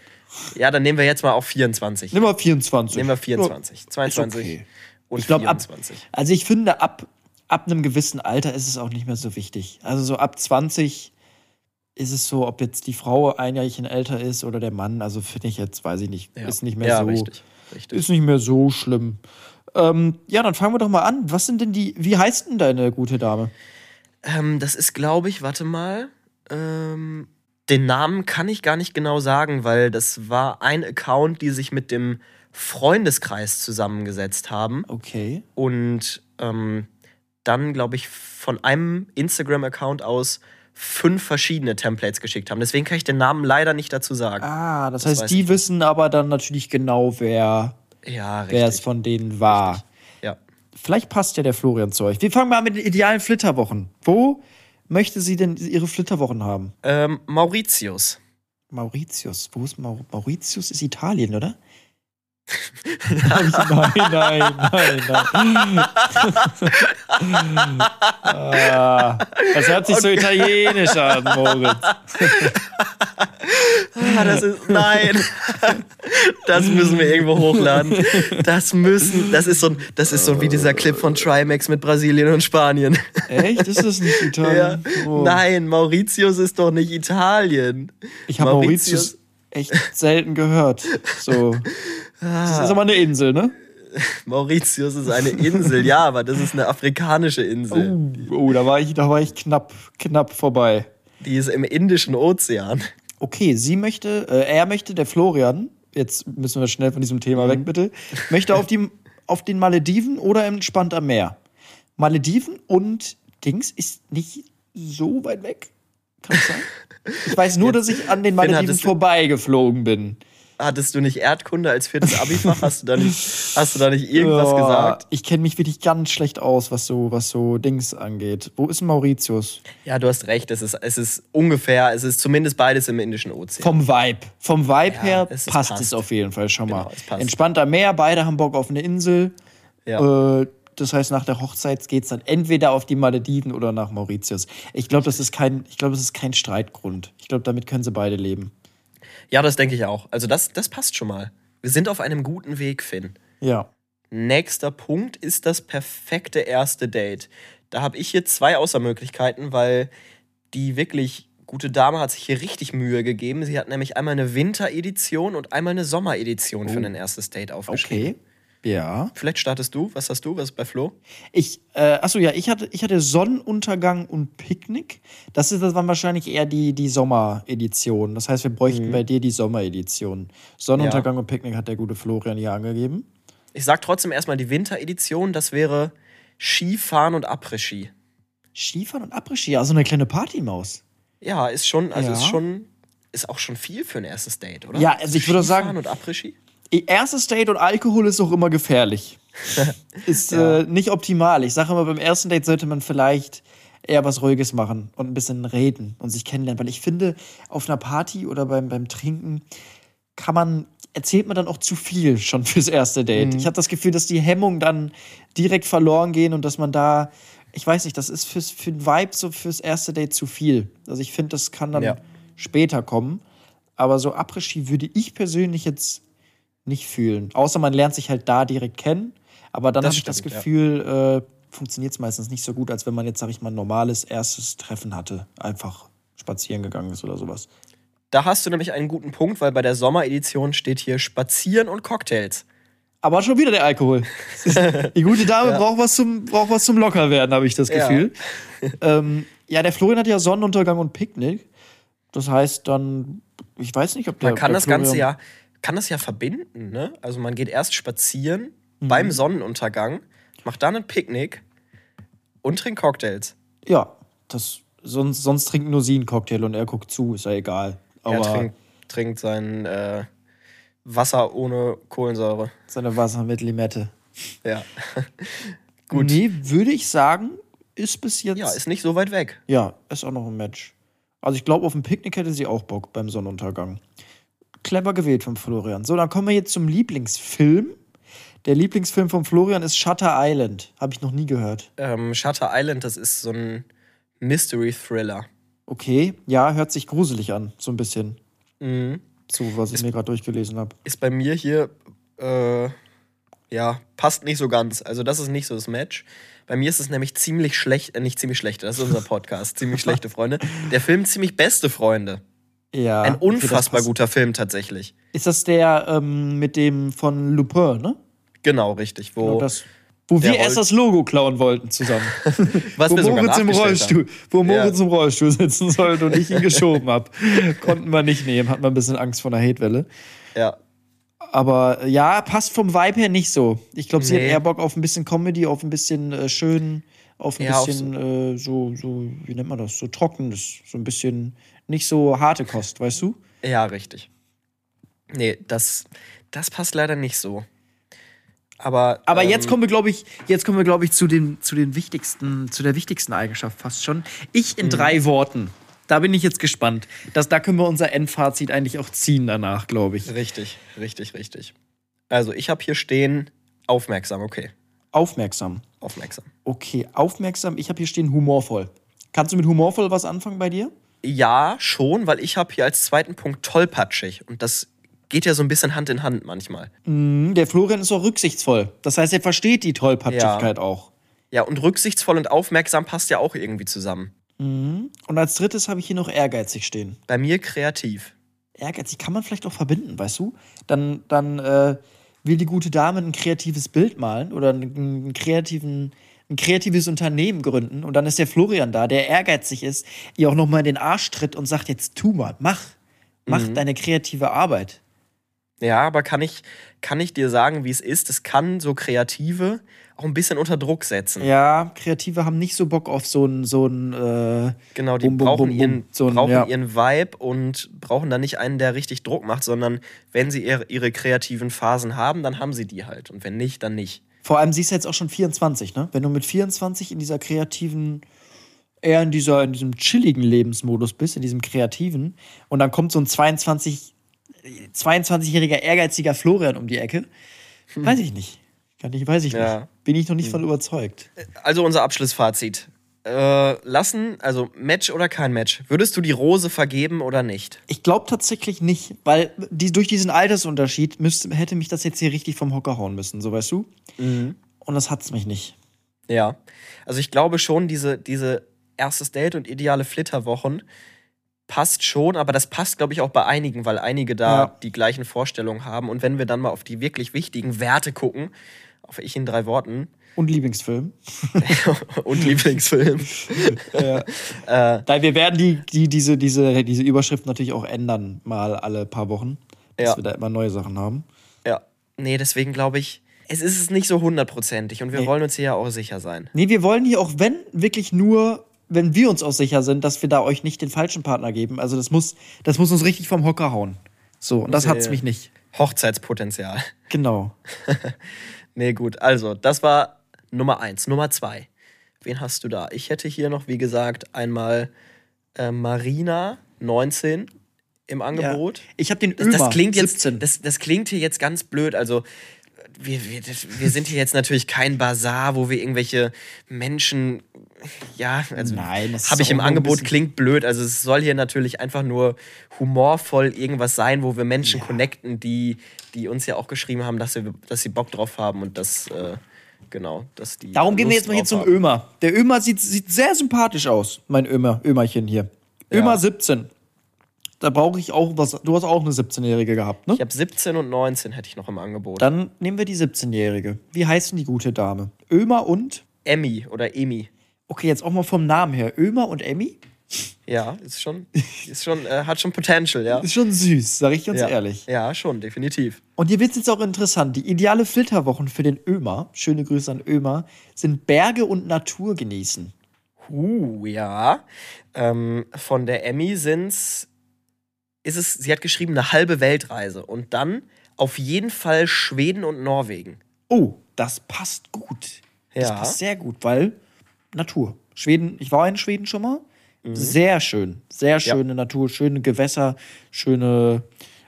Ja, dann nehmen wir jetzt mal auf 24. Nimm mal 24. Nehmen wir 24. Ja, 22 ist okay. und Ich glaube, ab, 24. also ich finde, ab, ab einem gewissen Alter ist es auch nicht mehr so wichtig. Also so ab 20 ist es so, ob jetzt die Frau ein Jahrchen älter ist oder der Mann. Also finde ich jetzt, weiß ich nicht, Ja. ist nicht mehr ja, so. richtig. Richtig. Ist nicht mehr so schlimm. Ähm, ja, dann fangen wir doch mal an. Was sind denn die, wie heißt denn deine gute Dame? Ähm, das ist, glaube ich, warte mal. Ähm, den Namen kann ich gar nicht genau sagen, weil das war ein Account, die sich mit dem Freundeskreis zusammengesetzt haben Okay. und ähm, dann, glaube ich, von einem Instagram-Account aus fünf verschiedene Templates geschickt haben. Deswegen kann ich den Namen leider nicht dazu sagen. Ah, das, Das heißt, die wissen aber dann natürlich genau, wer, Ja, richtig. wer es von denen war. ja. Vielleicht passt ja der Florian zu euch. Wir fangen mal an mit den idealen Flitterwochen. Wo möchte sie denn ihre Flitterwochen haben? Ähm, Mauritius. Mauritius. Wo ist Mau Mauritius? Ist Italien, oder? Nein, nein, nein, nein. ah, das hört sich so italienisch an, Moritz. Ah, das ist. Nein. Das müssen wir irgendwo hochladen. Das müssen. Das ist so, das ist so wie dieser Clip von Trimax mit Brasilien und Spanien. Echt? Ist das nicht Ja. Italien? Oh. Nein, Mauritius ist doch nicht Italien. Ich habe Mauritius echt selten gehört. So. Das ist aber eine Insel, ne? <laughs> Mauritius ist eine Insel, ja, aber das ist eine afrikanische Insel. Oh, oh da war ich, da war ich knapp, knapp vorbei. Die ist im Indischen Ozean. Okay, sie möchte, äh, er möchte, der Florian, jetzt müssen wir schnell von diesem Thema weg, bitte, möchte auf, die, auf den Malediven oder entspannt am Meer. Malediven und Dings ist nicht so weit weg. Kann das sein? Ich weiß nur, dass ich an den Malediven vorbeigeflogen bin. Hattest du nicht Erdkunde als viertes Abifach? Hast du da nicht, hast du da nicht irgendwas Ja, gesagt? Ich kenne mich wirklich ganz schlecht aus, was so, was so Dings angeht. Wo ist Mauritius? Ja, du hast recht. Es ist, es ist ungefähr, es ist zumindest beides im Indischen Ozean. Vom Vibe. Vom Vibe Ja, her es passt, passt. es auf jeden Fall schon mal. Genau, es passt. Entspannter Meer, beide haben Bock auf eine Insel. ja. Äh, das heißt, nach der Hochzeit geht es dann entweder auf die Malediven oder nach Mauritius. Ich glaube, das ist kein, ich glaube, das ist kein Streitgrund. Ich glaube, damit können sie beide leben. Ja, das denke ich auch. Also das, das passt schon mal. Wir sind auf einem guten Weg, Finn. Ja. Nächster Punkt ist das perfekte erste Date. Da habe ich hier zwei Auswahlmöglichkeiten, weil die wirklich gute Dame hat sich hier richtig Mühe gegeben. Sie hat nämlich einmal eine Winteredition und einmal eine Sommeredition für ein erstes Date aufgeschrieben. Okay. Ja. Vielleicht startest du. Was hast du? Was ist bei Flo? Ich, äh, achso, ja, ich hatte, ich hatte Sonnenuntergang und Picknick. Das, ist, das waren wahrscheinlich eher die, die Sommeredition. Das heißt, wir bräuchten bei dir die Sommeredition. Sonnenuntergang und Picknick hat der gute Florian hier angegeben. Ich sag trotzdem erstmal die Winteredition. Das wäre Skifahren und Après-Ski. Skifahren und Après-Ski, also eine kleine Partymaus. Ja, ist schon, also Ja. ist schon, ist auch schon viel für ein erstes Date, oder? Ja, also ich würde auch sagen- Skifahren und Après-Ski? Erstes Date und Alkohol ist auch immer gefährlich. <laughs> ist äh, nicht optimal. Ich sage immer, beim ersten Date sollte man vielleicht eher was Ruhiges machen und ein bisschen reden und sich kennenlernen. Weil ich finde, auf einer Party oder beim, beim Trinken kann man, erzählt man dann auch zu viel schon fürs erste Date. Ich habe das Gefühl, dass die Hemmungen dann direkt verloren gehen und dass man da, ich weiß nicht, das ist fürs, für den Vibe so fürs erste Date zu viel. Also ich finde, das kann dann Ja. später kommen. Aber so Après-Ski würde ich persönlich jetzt nicht fühlen. Außer man lernt sich halt da direkt kennen. Aber dann habe ich das stimmt, ja. Gefühl, äh, funktioniert es meistens nicht so gut, als wenn man jetzt, sag ich mal, ein normales erstes Treffen hatte. Einfach spazieren gegangen ist oder sowas. Da hast du nämlich einen guten Punkt, weil bei der Sommeredition steht hier Spazieren und Cocktails. Aber schon wieder der Alkohol. <laughs> Die gute Dame braucht, was zum, braucht was zum Lockerwerden, habe ich das Ja. Gefühl. ähm, ja, der Florian hat ja Sonnenuntergang und Picknick. Das heißt dann, ich weiß nicht, ob der. Man kann der das Ganze Florian- ja, kann das ja verbinden, ne? Also man geht erst spazieren Mhm. beim Sonnenuntergang, macht dann ein Picknick und trinkt Cocktails. Ja, das, sonst, sonst trinkt nur sie einen Cocktail und er guckt zu, ist ja egal. Aber er trinkt, trinkt sein äh, Wasser ohne Kohlensäure. seine Wasser mit Limette. Ja. <laughs> Gut. Nee, würde ich sagen, ist bis jetzt. ja, ist nicht so weit weg. Ja, ist auch noch ein Match. Also ich glaube, auf ein Picknick hätte sie auch Bock beim Sonnenuntergang. Clever gewählt von Florian. So, dann kommen wir jetzt zum Lieblingsfilm. Der Lieblingsfilm von Florian ist Shutter Island. Habe ich noch nie gehört. Ähm, Shutter Island, das ist so ein Mystery-Thriller. Okay, ja, hört sich gruselig an, so ein bisschen. Mhm. So, was ich mir gerade durchgelesen habe. Ist bei mir hier, äh, ja, passt nicht so ganz. Also, das ist nicht so das Match. Bei mir ist es nämlich ziemlich schlecht, äh, nicht ziemlich schlecht, das ist unser Podcast, ziemlich <laughs> schlechte Freunde. Der Film ziemlich beste Freunde. Ja. Ein unfassbar guter Film tatsächlich. Ist das der ähm, mit dem von Lupin, ne? Genau, richtig. Wo, Genau das, wo wir erst Roll- das Logo klauen wollten zusammen. <laughs> was wo wir Moritz im Rollstuhl, haben. wo Ja. Moritz im Rollstuhl sitzen sollte und ich ihn geschoben habe. <laughs> Konnten wir nicht nehmen, hat man ein bisschen Angst vor einer Hatewelle. Ja. Aber ja, passt vom Vibe her nicht so. Ich glaube, sie Nee. hat eher Bock auf ein bisschen Comedy, auf ein bisschen äh, schön, auf ein Ja, bisschen äh, so, so, wie nennt man das? So trockenes, so ein bisschen nicht so harte Kost, weißt du? ja, richtig. Nee, das, das passt leider nicht so. Aber, Aber ähm, jetzt kommen wir, glaube ich, jetzt kommen wir, glaube ich, zu den, zu den wichtigsten, zu der wichtigsten Eigenschaft fast schon. Ich in drei Worten. Da bin ich jetzt gespannt. Das, da können wir unser Endfazit eigentlich auch ziehen danach, glaube ich. Richtig, richtig, richtig. Also, ich habe hier stehen, aufmerksam, okay. Aufmerksam. Aufmerksam. Okay, aufmerksam. Ich habe hier stehen humorvoll. Kannst du mit humorvoll was anfangen bei dir? Ja, schon, weil ich habe hier als zweiten Punkt tollpatschig. Und das geht ja so ein bisschen Hand in Hand manchmal. Hm, Der Florian ist auch rücksichtsvoll. Das heißt, er versteht die Tollpatschigkeit auch. Ja, und rücksichtsvoll und aufmerksam passt ja auch irgendwie zusammen. Und als drittes habe ich hier noch ehrgeizig stehen. Bei mir kreativ. Ehrgeizig kann man vielleicht auch verbinden, weißt du? Dann, dann äh, will die gute Dame ein kreatives Bild malen oder einen, einen kreativen, ein kreatives Unternehmen gründen und dann ist der Florian da, der ehrgeizig ist, ihr auch nochmal in den Arsch tritt und sagt, jetzt tu mal, mach, mach deine kreative Arbeit. Ja, aber kann ich, kann ich dir sagen, wie es ist? Es kann so Kreative auch ein bisschen unter Druck setzen. Ja, Kreative haben nicht so Bock auf so ein, so ein äh, Genau, die Bum, brauchen, bum, bum. ihren, So ein- brauchen ja. ihren Vibe und brauchen da nicht einen, der richtig Druck macht, sondern wenn sie ihre, ihre kreativen Phasen haben, dann haben sie die halt. Und wenn nicht, dann nicht. Vor allem, sie ist jetzt auch schon 24, ne? Wenn du mit 24 in dieser kreativen, eher in, dieser, in diesem chilligen Lebensmodus bist, in diesem kreativen, und dann kommt so ein 22, 22-jähriger ehrgeiziger Florian um die Ecke, weiß ich nicht. Kann ich, weiß ich Ja. nicht. Bin ich noch nicht von überzeugt. Also unser Abschlussfazit. Äh, lassen, also Match oder kein Match. Würdest du die Rose vergeben oder nicht? Ich glaube tatsächlich nicht, weil die, durch diesen Altersunterschied müsste, hätte mich das jetzt hier richtig vom Hocker hauen müssen, so weißt du? Und das hat's mich nicht. Ja. Also ich glaube schon, diese, diese erstes Date und ideale Flitterwochen passt schon, aber das passt, glaube ich, auch bei einigen, weil einige da Ja. die gleichen Vorstellungen haben. Und wenn wir dann mal auf die wirklich wichtigen Werte gucken, auf ich in drei Worten Und Lieblingsfilm. <laughs> und Lieblingsfilm. <laughs> Nein, <laughs> wir werden die, die, diese, diese, diese Überschrift natürlich auch ändern, mal alle paar Wochen. Dass Ja. wir da immer neue Sachen haben. Ja. Nee, deswegen glaube ich, es ist es nicht so hundertprozentig und wir Nee. wollen uns hier ja auch sicher sein. Nee, wir wollen hier auch, wenn, wirklich nur, wenn wir uns auch sicher sind, dass wir da euch nicht den falschen Partner geben. Also das muss, das muss uns richtig vom Hocker hauen. So, und das Sehr- hat's mich nicht. Hochzeitspotenzial. Genau. Nee, gut. Also, das war Nummer eins. Nummer zwei. Wen hast du da? Ich hätte hier noch, wie gesagt, einmal äh, Marina 19 im Angebot. Ich habe den Das, Ömer das klingt jetzt, 17. das, das klingt hier jetzt ganz blöd. Also wir, wir, wir sind hier jetzt natürlich kein Bazar, wo wir irgendwelche Menschen, ja, also Nein, das ist habe ich im Angebot klingt blöd. Also es soll hier natürlich einfach nur humorvoll irgendwas sein, wo wir Menschen connecten, die, die uns ja auch geschrieben haben, dass sie, dass sie Bock drauf haben und das äh, genau, dass die. Darum gehen wir jetzt mal hier zum haben. Ömer. Der Ömer sieht, sieht sehr sympathisch aus, mein Ömer, Ömerchen hier. Ömer 17. Da brauche ich auch was. Du hast auch eine 17-Jährige gehabt, ne? Ich habe 17 und 19 hätte ich noch im Angebot. Dann nehmen wir die 17-Jährige. Wie heißt denn die gute Dame? Ömer und? Emmy oder Emi. Okay, jetzt auch mal vom Namen her. Ömer und Emmy? Ja, ist schon, ist schon, äh, hat schon Potential, ja. Ist schon süß, sag ich ganz ja. ehrlich. Ja, schon, definitiv. Und hier wird es jetzt auch interessant. Die ideale Filterwochen für den Ömer, schöne Grüße an Ömer, sind Berge und Natur genießen. Uh, ja. Ähm, von der Emmy sind's, ist es, sie hat geschrieben, eine halbe Weltreise. Und dann auf jeden Fall Schweden und Norwegen. Oh, das passt gut. Das Ja. passt sehr gut, weil Natur. Schweden, ich war in Schweden schon mal. Mhm. Sehr schön. Sehr schöne Natur, schöne Gewässer, schöne.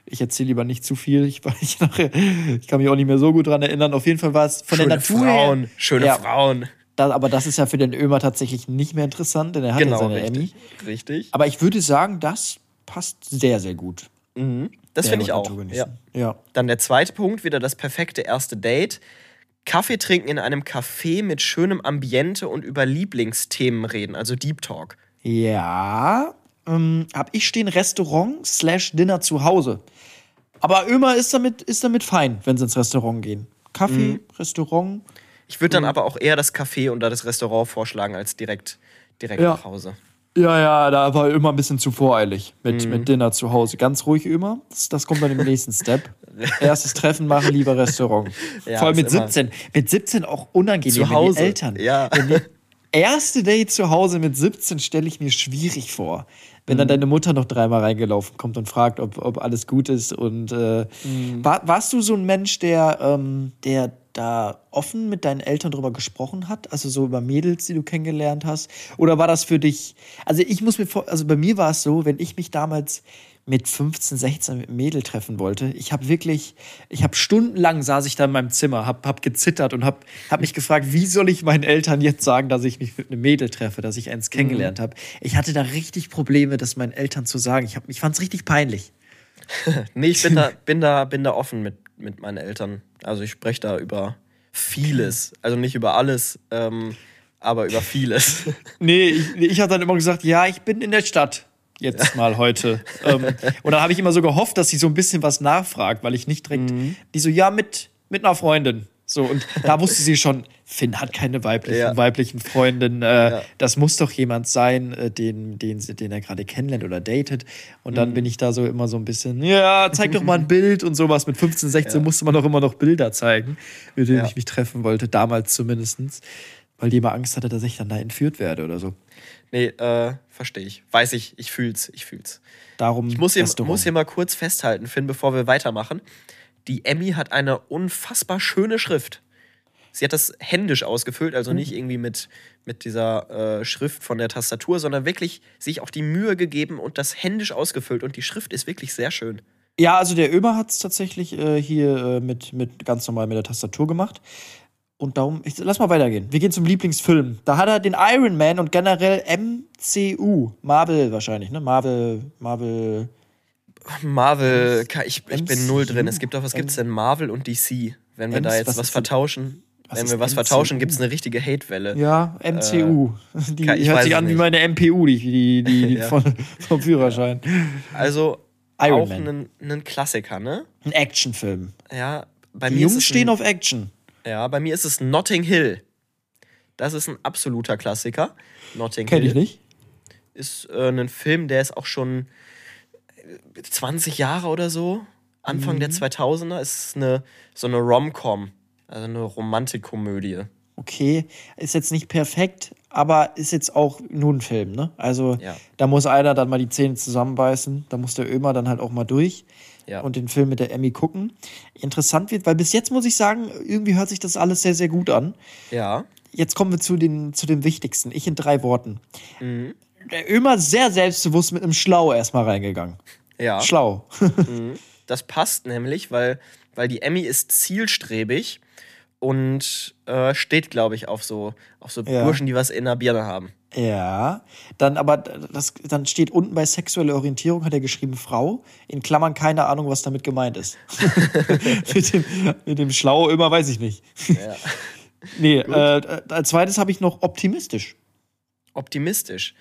Ich erzähle lieber nicht zu viel. Ich, <laughs> ich, nachher, ich kann mich auch nicht mehr so gut dran erinnern. Auf jeden Fall war es von schöne der Natur Frauen, her. schöne Ja. Frauen. Da, aber das ist ja für den Ömer tatsächlich nicht mehr interessant, denn er hat ja Genau, seine Emmy. richtig. Richtig. Aber ich würde sagen, das passt sehr, sehr gut. Das Berge finde ich auch. Ja. ja. Dann der zweite Punkt, wieder das perfekte erste Date. Kaffee trinken in einem Café mit schönem Ambiente und über Lieblingsthemen reden, also Deep Talk. Ja, ähm, hab ich stehen Restaurant slash Dinner zu Hause. Aber Ömer ist damit, ist damit fein, wenn sie ins Restaurant gehen. Kaffee, Mhm. Restaurant. Ich würde dann aber auch eher das Café oder das Restaurant vorschlagen, als direkt, direkt Ja. nach Hause. Ja, ja, da war Ömer ein bisschen zu voreilig mit, mit Dinner zu Hause. Ganz ruhig, Ömer. Das, das kommt dann im nächsten Step. <laughs> Erstes Treffen machen, lieber Restaurant. Ja, Vor allem mit immer- 17. Mit 17 auch unangenehm, Zu wenn Hause. die Eltern. Ja. Wenn die erste Date zu Hause mit 17 stelle ich mir schwierig vor. Wenn Mhm. dann deine Mutter noch dreimal reingelaufen kommt und fragt, ob, ob alles gut ist. Und äh, Mhm. war, warst du so ein Mensch, der, ähm, der da offen mit deinen Eltern drüber gesprochen hat? Also so über Mädels, die du kennengelernt hast? Oder war das für dich, also ich muss mir vor, also bei mir war es so, wenn ich mich damals mit 15, 16 mit einem Mädel treffen wollte. Ich habe wirklich, ich habe stundenlang saß ich da in meinem Zimmer, habe hab gezittert und habe hab mich gefragt, wie soll ich meinen Eltern jetzt sagen, dass ich mich mit einem Mädel treffe, dass ich eins kennengelernt habe. Ich hatte da richtig Probleme, das meinen Eltern zu sagen. Ich, hab- ich fand es richtig peinlich. <laughs> Nee, ich bin da, bin da, bin da offen mit, mit meinen Eltern. Also ich spreche da über vieles. Also nicht über alles, ähm, aber über vieles. <laughs> Nee, ich, ich habe dann immer gesagt, ja, ich bin in der Stadt. Jetzt mal heute. <laughs> ähm, und dann habe ich immer so gehofft, dass sie so ein bisschen was nachfragt, weil ich nicht direkt. Die so, ja, mit, mit einer Freundin. So, und da wusste sie schon, Finn hat keine weiblichen, Ja. weiblichen Freundin. Äh, Ja. Das muss doch jemand sein, äh, den, den, den er gerade kennenlernt oder datet. Und dann bin ich da so immer so ein bisschen, ja, zeig doch mal ein Bild und sowas. Mit 15, 16 musste man doch immer noch Bilder zeigen, mit denen Ja. ich mich treffen wollte, damals zumindest. Weil die immer Angst hatte, dass ich dann da entführt werde oder so. Nee, äh, verstehe ich. Weiß ich, ich fühl's, ich fühl's. Darum Ich muss hier, muss hier mal kurz festhalten, Finn, bevor wir weitermachen. Die Emmy hat eine unfassbar schöne Schrift. Sie hat das händisch ausgefüllt, also nicht irgendwie mit, mit dieser äh, Schrift von der Tastatur, sondern wirklich sich auch die Mühe gegeben und das händisch ausgefüllt. Und die Schrift ist wirklich sehr schön. Ja, also der Ömer hat es tatsächlich äh, hier äh, mit, mit ganz normal mit der Tastatur gemacht. Und darum, ich, lass mal weitergehen. Wir gehen zum Lieblingsfilm. Da hat er den Iron Man und generell MCU. Marvel wahrscheinlich, ne? Marvel, Marvel. Marvel, ich, ich bin null drin. Es gibt doch, was gibt's denn? Marvel und DC. Wenn wir da jetzt was vertauschen, wenn wir was vertauschen, gibt's eine richtige Hate-Welle. Ja, MCU. die Ka- ich hört sich es an wie meine MPU, die, die, die, die <laughs> vom Führerschein. Also Iron auch Man. ein, Klassiker, ne? Ein Actionfilm. Ja, bei Die mir Jungs ist es stehen auf Action. Ja, bei mir ist es Notting Hill. Das ist ein absoluter Klassiker. Notting Kenn Hill ich nicht. ist äh, ein Film, der ist auch schon äh, 20 Jahre oder so. Anfang Mhm. der 2000er ist eine so eine Rom-Com, also eine Romantikkomödie. okay, ist jetzt nicht perfekt, aber ist jetzt auch nur ein Film, ne? Also Ja. da muss einer dann mal die Zähne zusammenbeißen, da muss der Ömer dann halt auch mal durch Ja. und den Film mit der Emmy gucken. Interessant wird, weil bis jetzt muss ich sagen, irgendwie hört sich das alles sehr, sehr gut an. Ja. Jetzt kommen wir zu, den, zu dem Wichtigsten. Ich in drei Worten. Mhm. Der Ömer sehr selbstbewusst mit einem Schlau erstmal reingegangen. Ja. Schlau. <laughs> Das passt nämlich, weil, weil die Emmy ist zielstrebig und äh, steht, glaube ich, auf so, auf so Ja. Burschen, die was in der Birne haben. Ja, dann aber das, dann steht unten bei sexuelle Orientierung hat er geschrieben Frau, in Klammern keine Ahnung, was damit gemeint ist. <laughs> <laughs> mit, dem, mit dem Schlau immer weiß ich nicht. Ja. <laughs> Nee, äh, als zweites habe ich noch optimistisch. Optimistisch.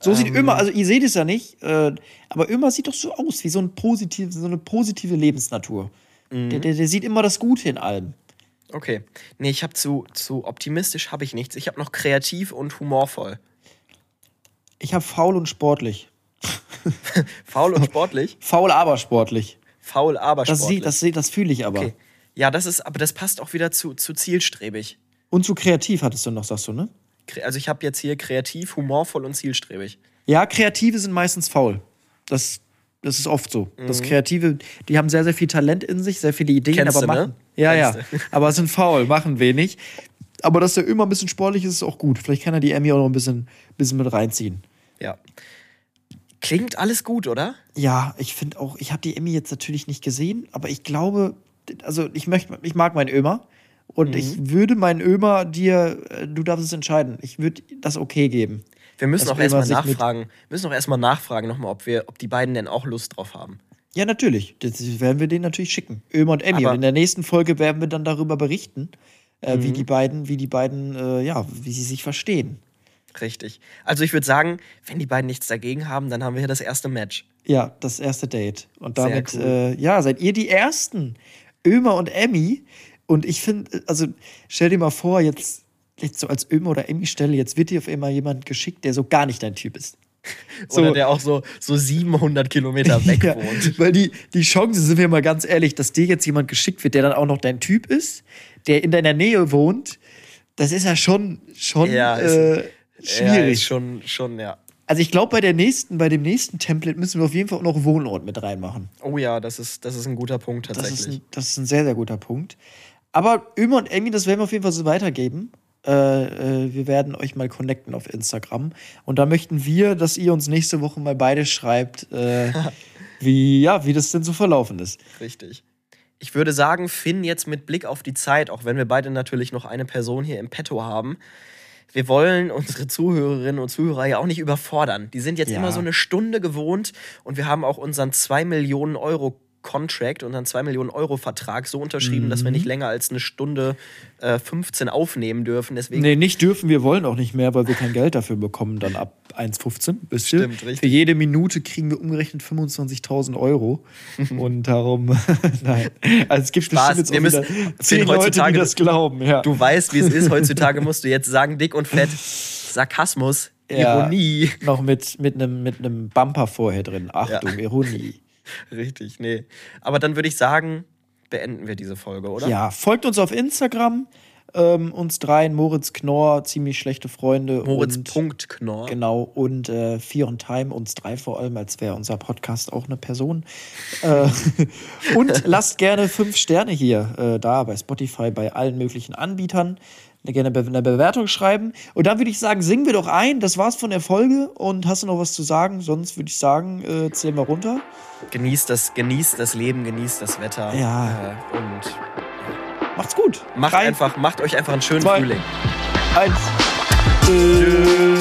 So Ähm. sieht Ömer, also ihr seht es ja nicht, äh, aber Ömer sieht doch so aus wie so, ein positiv, so eine positive Lebensnatur. Mhm. Der, der, der sieht immer das Gute in allem. Okay. Nee, ich habe zu, zu optimistisch habe ich nichts. Ich habe noch kreativ und humorvoll. Ich habe faul und sportlich. <laughs> Faul und sportlich. <laughs> Faul, aber sportlich. Faul, aber Das, sportlich. das, sieht- das fühle ich aber. okay. Ja, das ist, aber das passt auch wieder zu, zu zielstrebig. Und zu kreativ hattest du noch, sagst du, ne? Also ich habe jetzt hier kreativ, humorvoll und zielstrebig. Ja, Kreative sind meistens faul. Das, das ist oft so. Mhm. Das Kreative, die haben sehr, sehr viel Talent in sich, sehr viele Ideen, Kennst aber du, ne? Ja, ja. <laughs> Aber sind faul, machen wenig. Aber dass der immer ein bisschen sportlich ist, ist auch gut. Vielleicht kann er die Emmy auch noch ein bisschen, bisschen mit reinziehen. Ja. Klingt alles gut, oder? Ja, ich finde auch, ich habe die Emmy jetzt natürlich nicht gesehen, aber ich glaube, also ich möchte, ich mag meinen Ömer und ich Mhm. würde meinen Ömer dir, äh, du darfst es entscheiden. Ich würde das okay geben. Wir müssen auch erstmal nachfragen. Wir müssen auch erstmal nachfragen nochmal, ob wir, ob die beiden denn auch Lust drauf haben. Ja, natürlich. Das werden wir denen natürlich schicken. Ömer und Emmy. Aber- und in der nächsten Folge werden wir dann darüber berichten, äh, Mhm. wie die beiden, wie die beiden, äh, ja, wie sie sich verstehen. Richtig. Also ich würde sagen, wenn die beiden nichts dagegen haben, dann haben wir hier das erste Match. Ja, das erste Date. Und damit, cool. äh, ja, seid ihr die Ersten. Ömer und Emmy. Und ich finde, also stell dir mal vor, jetzt, jetzt so als Ömer oder Emmy-Stelle, jetzt wird dir auf einmal jemand geschickt, der so gar nicht dein Typ ist. So- Oder der auch so, so 700 Kilometer <laughs> weg Ja, wohnt. weil die, die Chance, sind wir mal ganz ehrlich, dass dir jetzt jemand geschickt wird, der dann auch noch dein Typ ist, der in deiner Nähe wohnt, das ist ja schon, schon Ja, ist- äh, Ja, schwierig. ist schon, schon, ja. also ich glaube, bei der nächsten, bei dem nächsten Template müssen wir auf jeden Fall auch noch Wohnort mit reinmachen. Oh ja, das ist, das ist ein guter Punkt Das tatsächlich. ist, ein, das ist ein sehr, sehr guter Punkt. Aber Ömer und Amy, das werden wir auf jeden Fall so weitergeben. Äh, äh, wir werden euch mal connecten auf Instagram. Und da möchten wir, dass ihr uns nächste Woche mal beide schreibt, äh, <laughs> wie, ja, wie das denn so verlaufen ist. Richtig. Ich würde sagen, Finn, jetzt mit Blick auf die Zeit, auch wenn wir beide natürlich noch eine Person hier im Petto haben, wir wollen unsere Zuhörerinnen und Zuhörer ja auch nicht überfordern. Die sind jetzt Ja. immer so eine Stunde gewohnt und wir haben auch unseren 2 Millionen Euro Contract, unseren 2 Millionen Euro Vertrag so unterschrieben, dass wir Mhm. nicht länger als eine Stunde äh, 15 aufnehmen dürfen. Deswegen Nee, nicht dürfen, wir wollen auch nicht mehr, weil wir kein Geld dafür bekommen, dann ab 1,15. Wisst ihr? Stimmt, richtig. Für jede Minute kriegen wir umgerechnet 25.000 Euro. Und darum, <laughs> nein. Also es gibt Spaß, bestimmt wir müssen- zehn Leute, die heutzutage- das glauben. Ja. du weißt, wie es ist. <laughs> Heutzutage musst du jetzt sagen, dick und fett, <laughs> Sarkasmus, Ja. Ironie. Noch mit, mit einem mit einem Bumper vorher drin. Achtung, Ironie. <laughs> Richtig, nee. Aber dann würde ich sagen, beenden wir diese Folge, oder? Ja, folgt uns auf Instagram. Ähm, uns dreien, Moritz Knorr, ziemlich schlechte Freunde. Moritz und, Punkt Knorr. Genau, und äh, Vier und Time, uns drei vor allem, als wäre unser Podcast auch eine Person. äh, <laughs> und lasst gerne fünf Sterne hier äh, da bei Spotify, bei allen möglichen Anbietern. Gerne eine Bewertung schreiben. Und dann würde ich sagen, singen wir doch ein. Das war's von der Folge. Und hast du noch was zu sagen? Sonst würde ich sagen, äh, zählen wir runter. Genießt das, genießt das Leben, genießt das Wetter. Ja. Äh, und Macht's gut. macht Drei, einfach, macht euch einfach einen schönen zwei, Frühling. Eins. Tschüss.